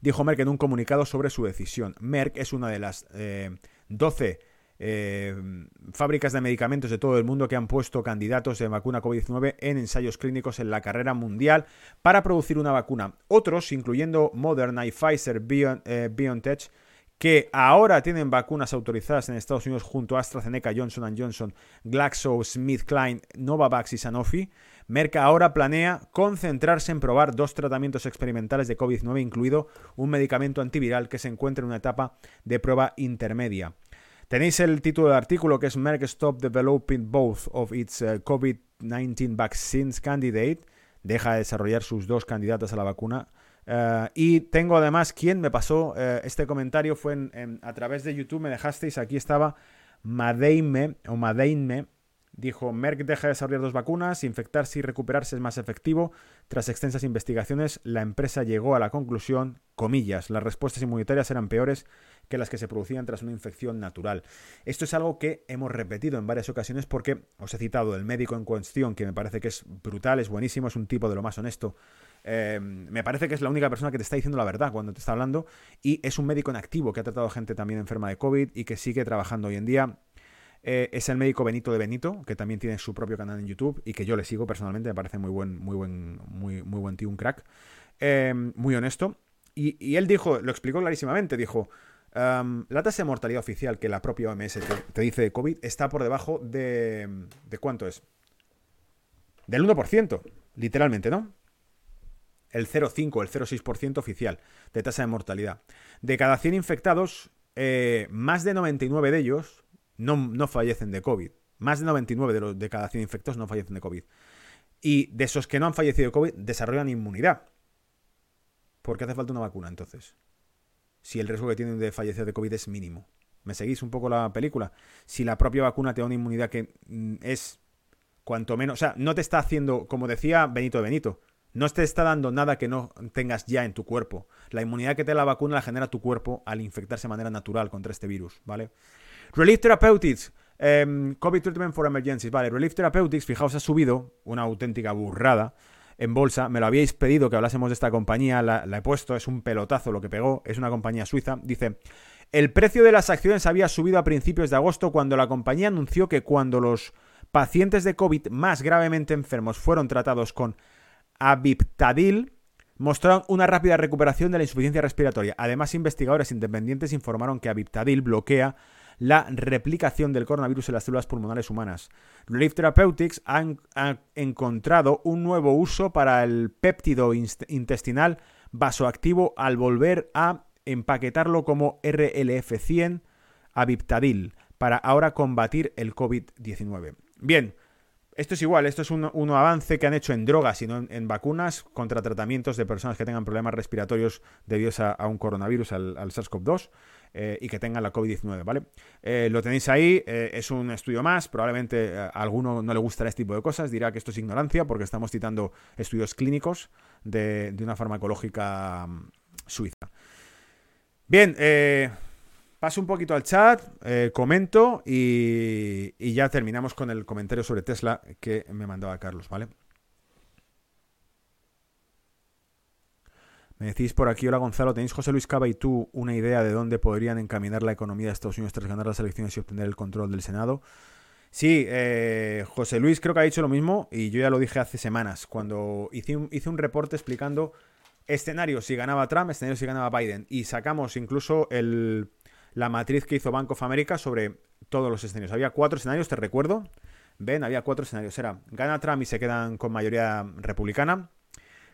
dijo Merck en un comunicado sobre su decisión. Merck es una de las 12 eh, eh, fábricas de medicamentos de todo el mundo que han puesto candidatos de vacuna COVID-19 en ensayos clínicos en la carrera mundial para producir una vacuna. Otros, incluyendo Moderna y Pfizer eh, BioNTech, que ahora tienen vacunas autorizadas en Estados Unidos junto a AstraZeneca, Johnson Johnson, GlaxoSmithKline, Novavax y Sanofi, Merck ahora planea concentrarse en probar dos tratamientos experimentales de COVID-19, incluido un medicamento antiviral que se encuentra en una etapa de prueba intermedia. Tenéis el título del artículo que es Merck Stop Developing Both of its uh, COVID-19 Vaccines Candidate. Deja de desarrollar sus dos candidatas a la vacuna. Uh, y tengo además quien me pasó uh, este comentario fue a través de YouTube, me dejasteis, aquí estaba Madeime o Madeime Dijo, Merck deja de desarrollar dos vacunas, infectarse y recuperarse es más efectivo. Tras extensas investigaciones, la empresa llegó a la conclusión, comillas, las respuestas inmunitarias eran peores que las que se producían tras una infección natural. Esto es algo que hemos repetido en varias ocasiones porque os he citado el médico en cuestión, que me parece que es brutal, es buenísimo, es un tipo de lo más honesto. Eh, me parece que es la única persona que te está diciendo la verdad cuando te está hablando y es un médico en activo que ha tratado gente también enferma de COVID y que sigue trabajando hoy en día eh, es el médico Benito de Benito, que también tiene su propio canal en YouTube y que yo le sigo personalmente, me parece muy buen, muy buen, muy, muy buen tío, un crack, em, muy honesto. Y, él dijo, lo explicó clarísimamente, dijo, la tasa de mortalidad oficial que la propia OMS te, dice de COVID está por debajo de... ¿De cuánto es? Del 1%, literalmente, ¿no? El 0,5, el 0,6% oficial de tasa de mortalidad. De cada 100 infectados, eh, más de 99 de ellos no, fallecen de COVID. Más de 99 de, los, de cada 100 infectados no fallecen de COVID. Y de esos que no han fallecido de COVID desarrollan inmunidad. ¿Por qué hace falta una vacuna entonces? Si el riesgo que tienen de fallecer de COVID es mínimo. ¿Me seguís un poco la película? Si la propia vacuna te da una inmunidad que mm, es cuanto menos... O sea, no te está haciendo, como decía Benito de Benito, No te está dando nada que no tengas ya en tu cuerpo. La inmunidad que te da la vacuna la genera tu cuerpo al infectarse de manera natural contra este virus, ¿vale? Relief Therapeutics. em, COVID Treatment for Emergencies. Vale, Relief Therapeutics, fijaos, ha subido una auténtica burrada en bolsa. Me lo habíais pedido que hablásemos de esta compañía. La, la he puesto, es un pelotazo lo que pegó. Es una compañía suiza. Dice. El precio de las acciones había subido a principios de agosto cuando la compañía anunció que cuando los pacientes de COVID más gravemente enfermos fueron tratados con Aviptadil, mostraron una rápida recuperación de la insuficiencia respiratoria. Además, investigadores independientes informaron que Aviptadil bloquea la replicación del coronavirus en las células pulmonares humanas. Relief Therapeutics ha, ha encontrado un nuevo uso para el péptido intestinal vasoactivo al volver a empaquetarlo como RLF100 Aviptadil para ahora combatir el COVID-19. Bien, esto es igual, esto es un, avance que han hecho en drogas y no en, vacunas contra tratamientos de personas que tengan problemas respiratorios debidos a, un coronavirus, al SARS-CoV-2, eh, y que tengan la COVID-19, ¿vale? Eh, lo tenéis ahí, eh, es un estudio más, probablemente a alguno no le gustará este tipo de cosas, dirá que esto es ignorancia porque estamos citando estudios clínicos de, una farmacológica um, suiza. Bien, paso un poquito al chat, comento y, ya terminamos con el comentario sobre Tesla que me mandaba Carlos, ¿vale? Me decís por aquí, hola Gonzalo, ¿tenéis José Luis Cava y tú una idea de dónde podrían encaminar la economía de Estados Unidos tras ganar las elecciones y obtener el control del Senado? Sí, eh, José Luis creo que ha dicho lo mismo y yo ya lo dije hace semanas, cuando hice un, reporte explicando escenarios si ganaba Trump, escenarios si ganaba Biden y sacamos incluso la matriz que hizo Bank of America sobre todos los escenarios. Había cuatro escenarios, te recuerdo. Ven, había cuatro escenarios. Era, gana Trump y se quedan con mayoría republicana.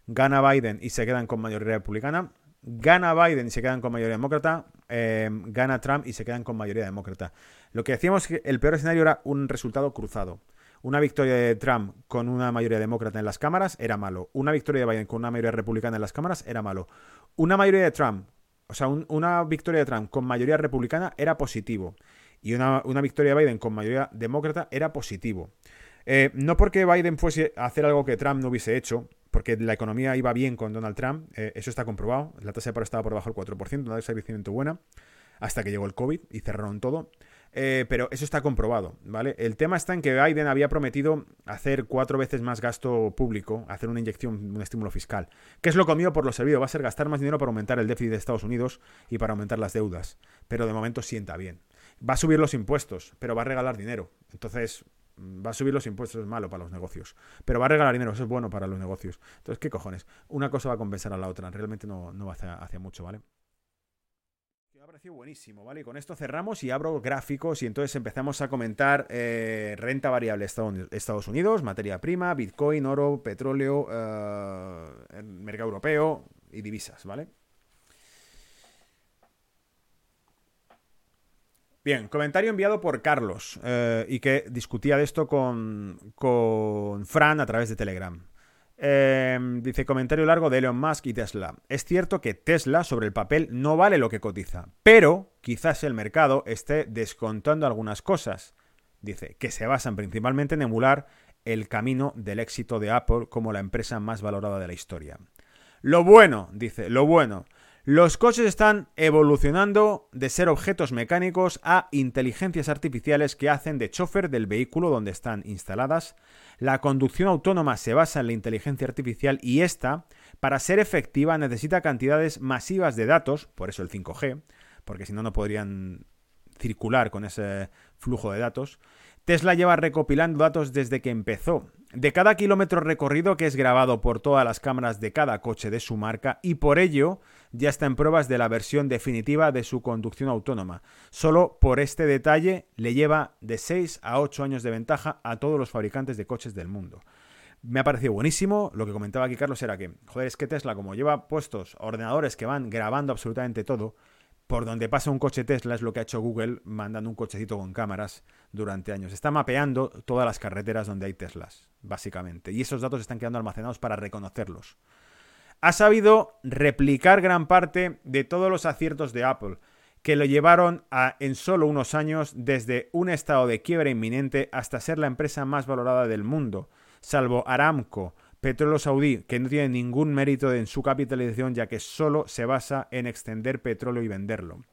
Gana Biden y se quedan con mayoría republicana. Gana Biden y se quedan con mayoría demócrata. Eh, gana Trump y se quedan con mayoría demócrata. Lo que decíamos que el peor escenario era un resultado cruzado. Una victoria de Trump con una mayoría demócrata en las cámaras era malo. Una victoria de Biden con una mayoría republicana en las cámaras era malo. Una mayoría de Trump o sea, un, una victoria de Trump con mayoría republicana era positivo. Y una, una victoria de Biden con mayoría demócrata era positivo. Eh, no porque Biden fuese a hacer algo que Trump no hubiese hecho, porque la economía iba bien con Donald Trump, eh, eso está comprobado. La tasa de paro estaba por debajo del 4%, una crecimiento buena, hasta que llegó el COVID y cerraron todo. Eh, pero eso está comprobado, ¿vale? El tema está en que Biden había prometido hacer cuatro veces más gasto público, hacer una inyección, un estímulo fiscal. ¿Qué es lo comido por lo servido? Va a ser gastar más dinero para aumentar el déficit de Estados Unidos y para aumentar las deudas. Pero de momento sienta bien. Va a subir los impuestos, pero va a regalar dinero. Entonces, va a subir los impuestos, es malo para los negocios. Pero va a regalar dinero, eso es bueno para los negocios. Entonces, ¿qué cojones? Una cosa va a compensar a la otra. Realmente no, no va hacia, hacia mucho, ¿vale? Me ha parecido buenísimo, ¿vale? Y con esto cerramos y abro gráficos y entonces empezamos a comentar eh, renta variable Estados Unidos, materia prima, Bitcoin, oro, petróleo, eh, mercado europeo y divisas, ¿vale? Bien, comentario enviado por Carlos eh, y que discutía de esto con, con Fran a través de Telegram. Eh, dice comentario largo de Elon Musk y Tesla. Es cierto que Tesla sobre el papel no vale lo que cotiza, pero quizás el mercado esté descontando algunas cosas. Dice que se basan principalmente en emular el camino del éxito de Apple como la empresa más valorada de la historia. Lo bueno, dice, lo bueno. Los coches están evolucionando de ser objetos mecánicos a inteligencias artificiales que hacen de chofer del vehículo donde están instaladas. La conducción autónoma se basa en la inteligencia artificial y esta, para ser efectiva, necesita cantidades masivas de datos, por eso el 5G, porque si no, no podrían circular con ese flujo de datos. Tesla lleva recopilando datos desde que empezó. De cada kilómetro recorrido que es grabado por todas las cámaras de cada coche de su marca y por ello ya está en pruebas de la versión definitiva de su conducción autónoma. Solo por este detalle le lleva de 6 a 8 años de ventaja a todos los fabricantes de coches del mundo. Me ha parecido buenísimo. Lo que comentaba aquí Carlos era que, joder, es que Tesla, como lleva puestos ordenadores que van grabando absolutamente todo, por donde pasa un coche Tesla es lo que ha hecho Google mandando un cochecito con cámaras durante años. Está mapeando todas las carreteras donde hay Teslas, básicamente. Y esos datos están quedando almacenados para reconocerlos. Ha sabido replicar gran parte de todos los aciertos de Apple, que lo llevaron a, en solo unos años, desde un estado de quiebra inminente hasta ser la empresa más valorada del mundo. Salvo Aramco, petróleo saudí, que no tiene ningún mérito en su capitalización, ya que solo se basa en extender petróleo y venderlo.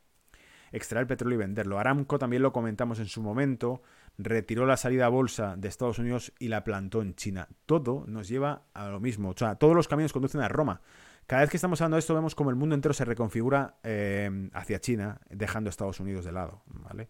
Extraer petróleo y venderlo. Aramco también lo comentamos en su momento, retiró la salida bolsa de Estados Unidos y la plantó en China. Todo nos lleva a lo mismo. O sea, todos los caminos conducen a Roma. Cada vez que estamos hablando de esto, vemos como el mundo entero se reconfigura eh, hacia China, dejando a Estados Unidos de lado. ¿vale?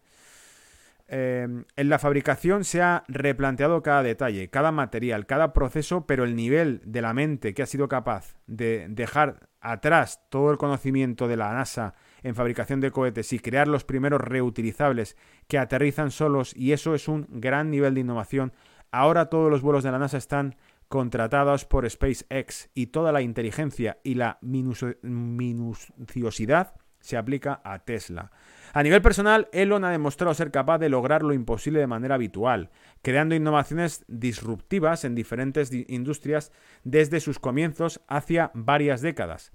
Eh, en la fabricación se ha replanteado cada detalle, cada material, cada proceso, pero el nivel de la mente que ha sido capaz de dejar atrás todo el conocimiento de la NASA en fabricación de cohetes y crear los primeros reutilizables que aterrizan solos, y eso es un gran nivel de innovación. Ahora todos los vuelos de la NASA están contratados por SpaceX y toda la inteligencia y la minuciosidad se aplica a Tesla. A nivel personal, Elon ha demostrado ser capaz de lograr lo imposible de manera habitual, creando innovaciones disruptivas en diferentes industrias desde sus comienzos hacia varias décadas.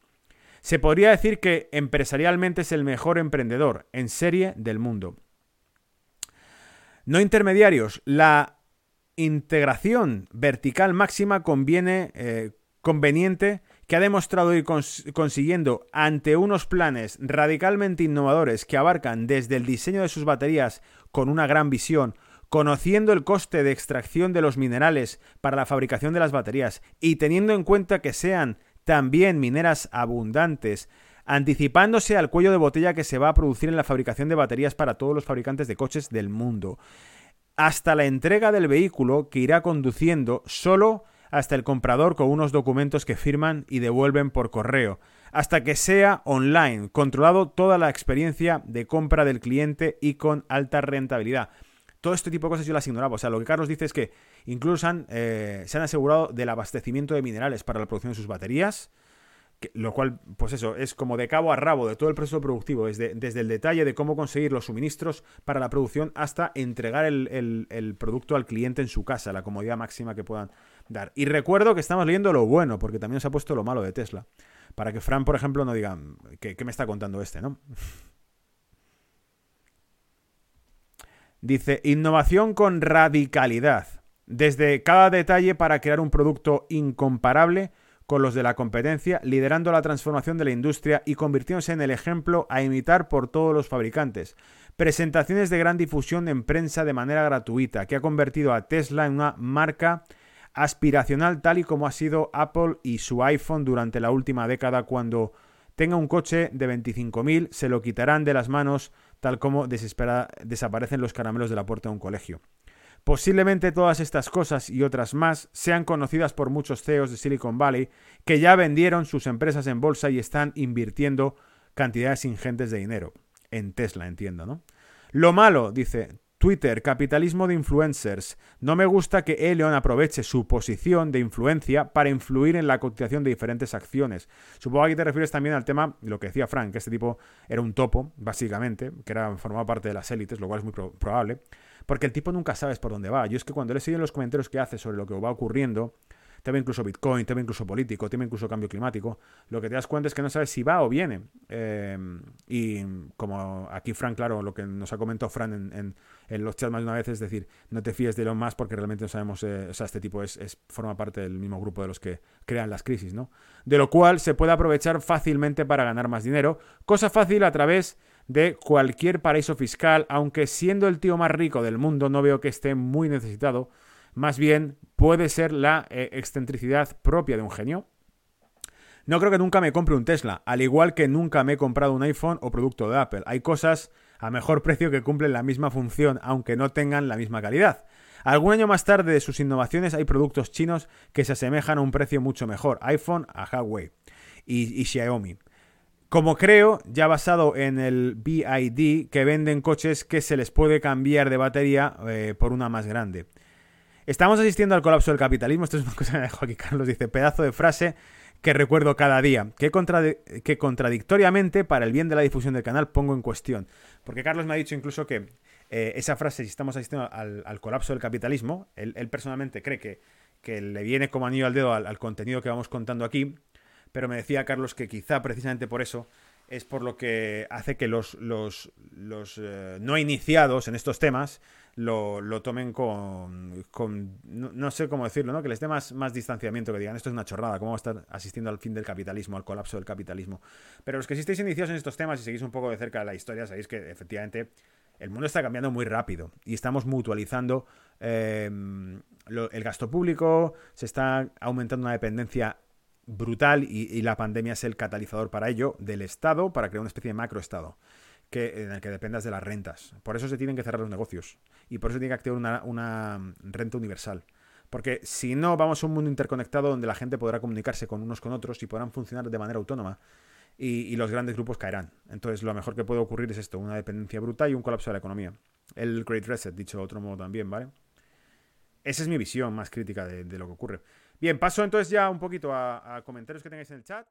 Se podría decir que empresarialmente es el mejor emprendedor en serie del mundo. No intermediarios. La integración vertical máxima conviene, eh, conveniente que ha demostrado ir consiguiendo ante unos planes radicalmente innovadores que abarcan desde el diseño de sus baterías con una gran visión, conociendo el coste de extracción de los minerales para la fabricación de las baterías y teniendo en cuenta que sean también mineras abundantes, anticipándose al cuello de botella que se va a producir en la fabricación de baterías para todos los fabricantes de coches del mundo, hasta la entrega del vehículo que irá conduciendo solo hasta el comprador con unos documentos que firman y devuelven por correo, hasta que sea online, controlado toda la experiencia de compra del cliente y con alta rentabilidad. Todo este tipo de cosas yo las ignoraba. O sea, lo que Carlos dice es que incluso eh, se han asegurado del abastecimiento de minerales para la producción de sus baterías. lo cual, pues eso, es como de cabo a rabo de todo el proceso productivo, desde, desde el detalle de cómo conseguir los suministros para la producción hasta entregar el, producto al cliente en su casa, la comodidad máxima que puedan dar. Y recuerdo que estamos leyendo lo bueno, porque también se ha puesto lo malo de Tesla. Para que Fran, por ejemplo, no diga, ¿qué, qué me está contando este, no? Dice, innovación con radicalidad. Desde cada detalle para crear un producto incomparable con los de la competencia, liderando la transformación de la industria y convirtiéndose en el ejemplo a imitar por todos los fabricantes. Presentaciones de gran difusión en prensa de manera gratuita, que ha convertido a Tesla en una marca aspiracional tal y como ha sido Apple y su iPhone durante la última década cuando tenga un coche de 25.000 se lo quitarán de las manos tal como desaparecen los caramelos de la puerta de un colegio. Posiblemente todas estas cosas y otras más sean conocidas por muchos CEOs de Silicon Valley que ya vendieron sus empresas en bolsa y están invirtiendo cantidades ingentes de dinero. En Tesla, entiendo, ¿no? Lo malo, dice, Twitter, capitalismo de influencers. No me gusta que Elon aproveche su posición de influencia para influir en la cotización de diferentes acciones. Supongo que aquí te refieres también al tema, lo que decía Frank, que este tipo era un topo, básicamente, que era, formaba parte de las élites, lo cual es muy probable. Porque el tipo nunca sabes por dónde va. Yo es que cuando le sigo en los comentarios que hace sobre lo que va ocurriendo, tema incluso Bitcoin, tema incluso político, tema incluso cambio climático, lo que te das cuenta es que no sabes si va o viene. Eh, y como aquí Frank, claro, lo que nos ha comentado Fran en, los chats más de una vez es decir, no te fíes de Elon más porque realmente no sabemos, eh, o sea, este tipo es, forma parte del mismo grupo de los que crean las crisis, ¿no? De lo cual se puede aprovechar fácilmente para ganar más dinero, cosa fácil a través de cualquier paraíso fiscal, aunque siendo el tío más rico del mundo no veo que esté muy necesitado más bien puede ser la eh, excentricidad propia de un genio. No creo que nunca me compre un Tesla, al igual que nunca me he comprado un iPhone o producto de Apple. Hay cosas a mejor precio que cumplen la misma función, aunque no tengan la misma calidad. Algún año más tarde de sus innovaciones hay productos chinos que se asemejan a un precio mucho mejor, iPhone a Huawei y, Xiaomi. Como creo, ya basado en el BID, que venden coches que se les puede cambiar de batería eh, por una más grande. Estamos asistiendo al colapso del capitalismo. Esto es una cosa que me dejó aquí Carlos. Dice, pedazo de frase que recuerdo cada día, que, que, contradictoriamente, para el bien de la difusión del canal, pongo en cuestión. Porque Carlos me ha dicho incluso que eh, esa frase, si estamos asistiendo al, colapso del capitalismo, él, personalmente cree que, que, le viene como anillo al dedo al, contenido que vamos contando aquí, pero me decía Carlos que quizá precisamente por eso es por lo que hace que los, los, los eh, no iniciados en estos temas lo, lo tomen con, con no, no, sé cómo decirlo, ¿no? Que les dé más, más distanciamiento, que digan, esto es una chorrada, ¿cómo va a estar asistiendo al fin del capitalismo, al colapso del capitalismo? Pero los que sí estáis iniciados en estos temas y seguís un poco de cerca de la historia, sabéis que efectivamente el mundo está cambiando muy rápido y estamos mutualizando lo, el gasto público, se está aumentando una dependencia brutal y, y, la pandemia es el catalizador para ello del Estado para crear una especie de macroestado que, en el que dependas de las rentas. Por eso se tienen que cerrar los negocios y por eso tiene que activar una, una renta universal. Porque si no, vamos a un mundo interconectado donde la gente podrá comunicarse con unos con otros y podrán funcionar de manera autónoma. Y, los grandes grupos caerán. Entonces, lo mejor que puede ocurrir es esto: una dependencia brutal y un colapso de la economía. El Great Reset, dicho de otro modo también, ¿vale? Esa es mi visión más crítica de, de lo que ocurre. Bien, paso entonces ya un poquito a, a comentarios que tengáis en el chat.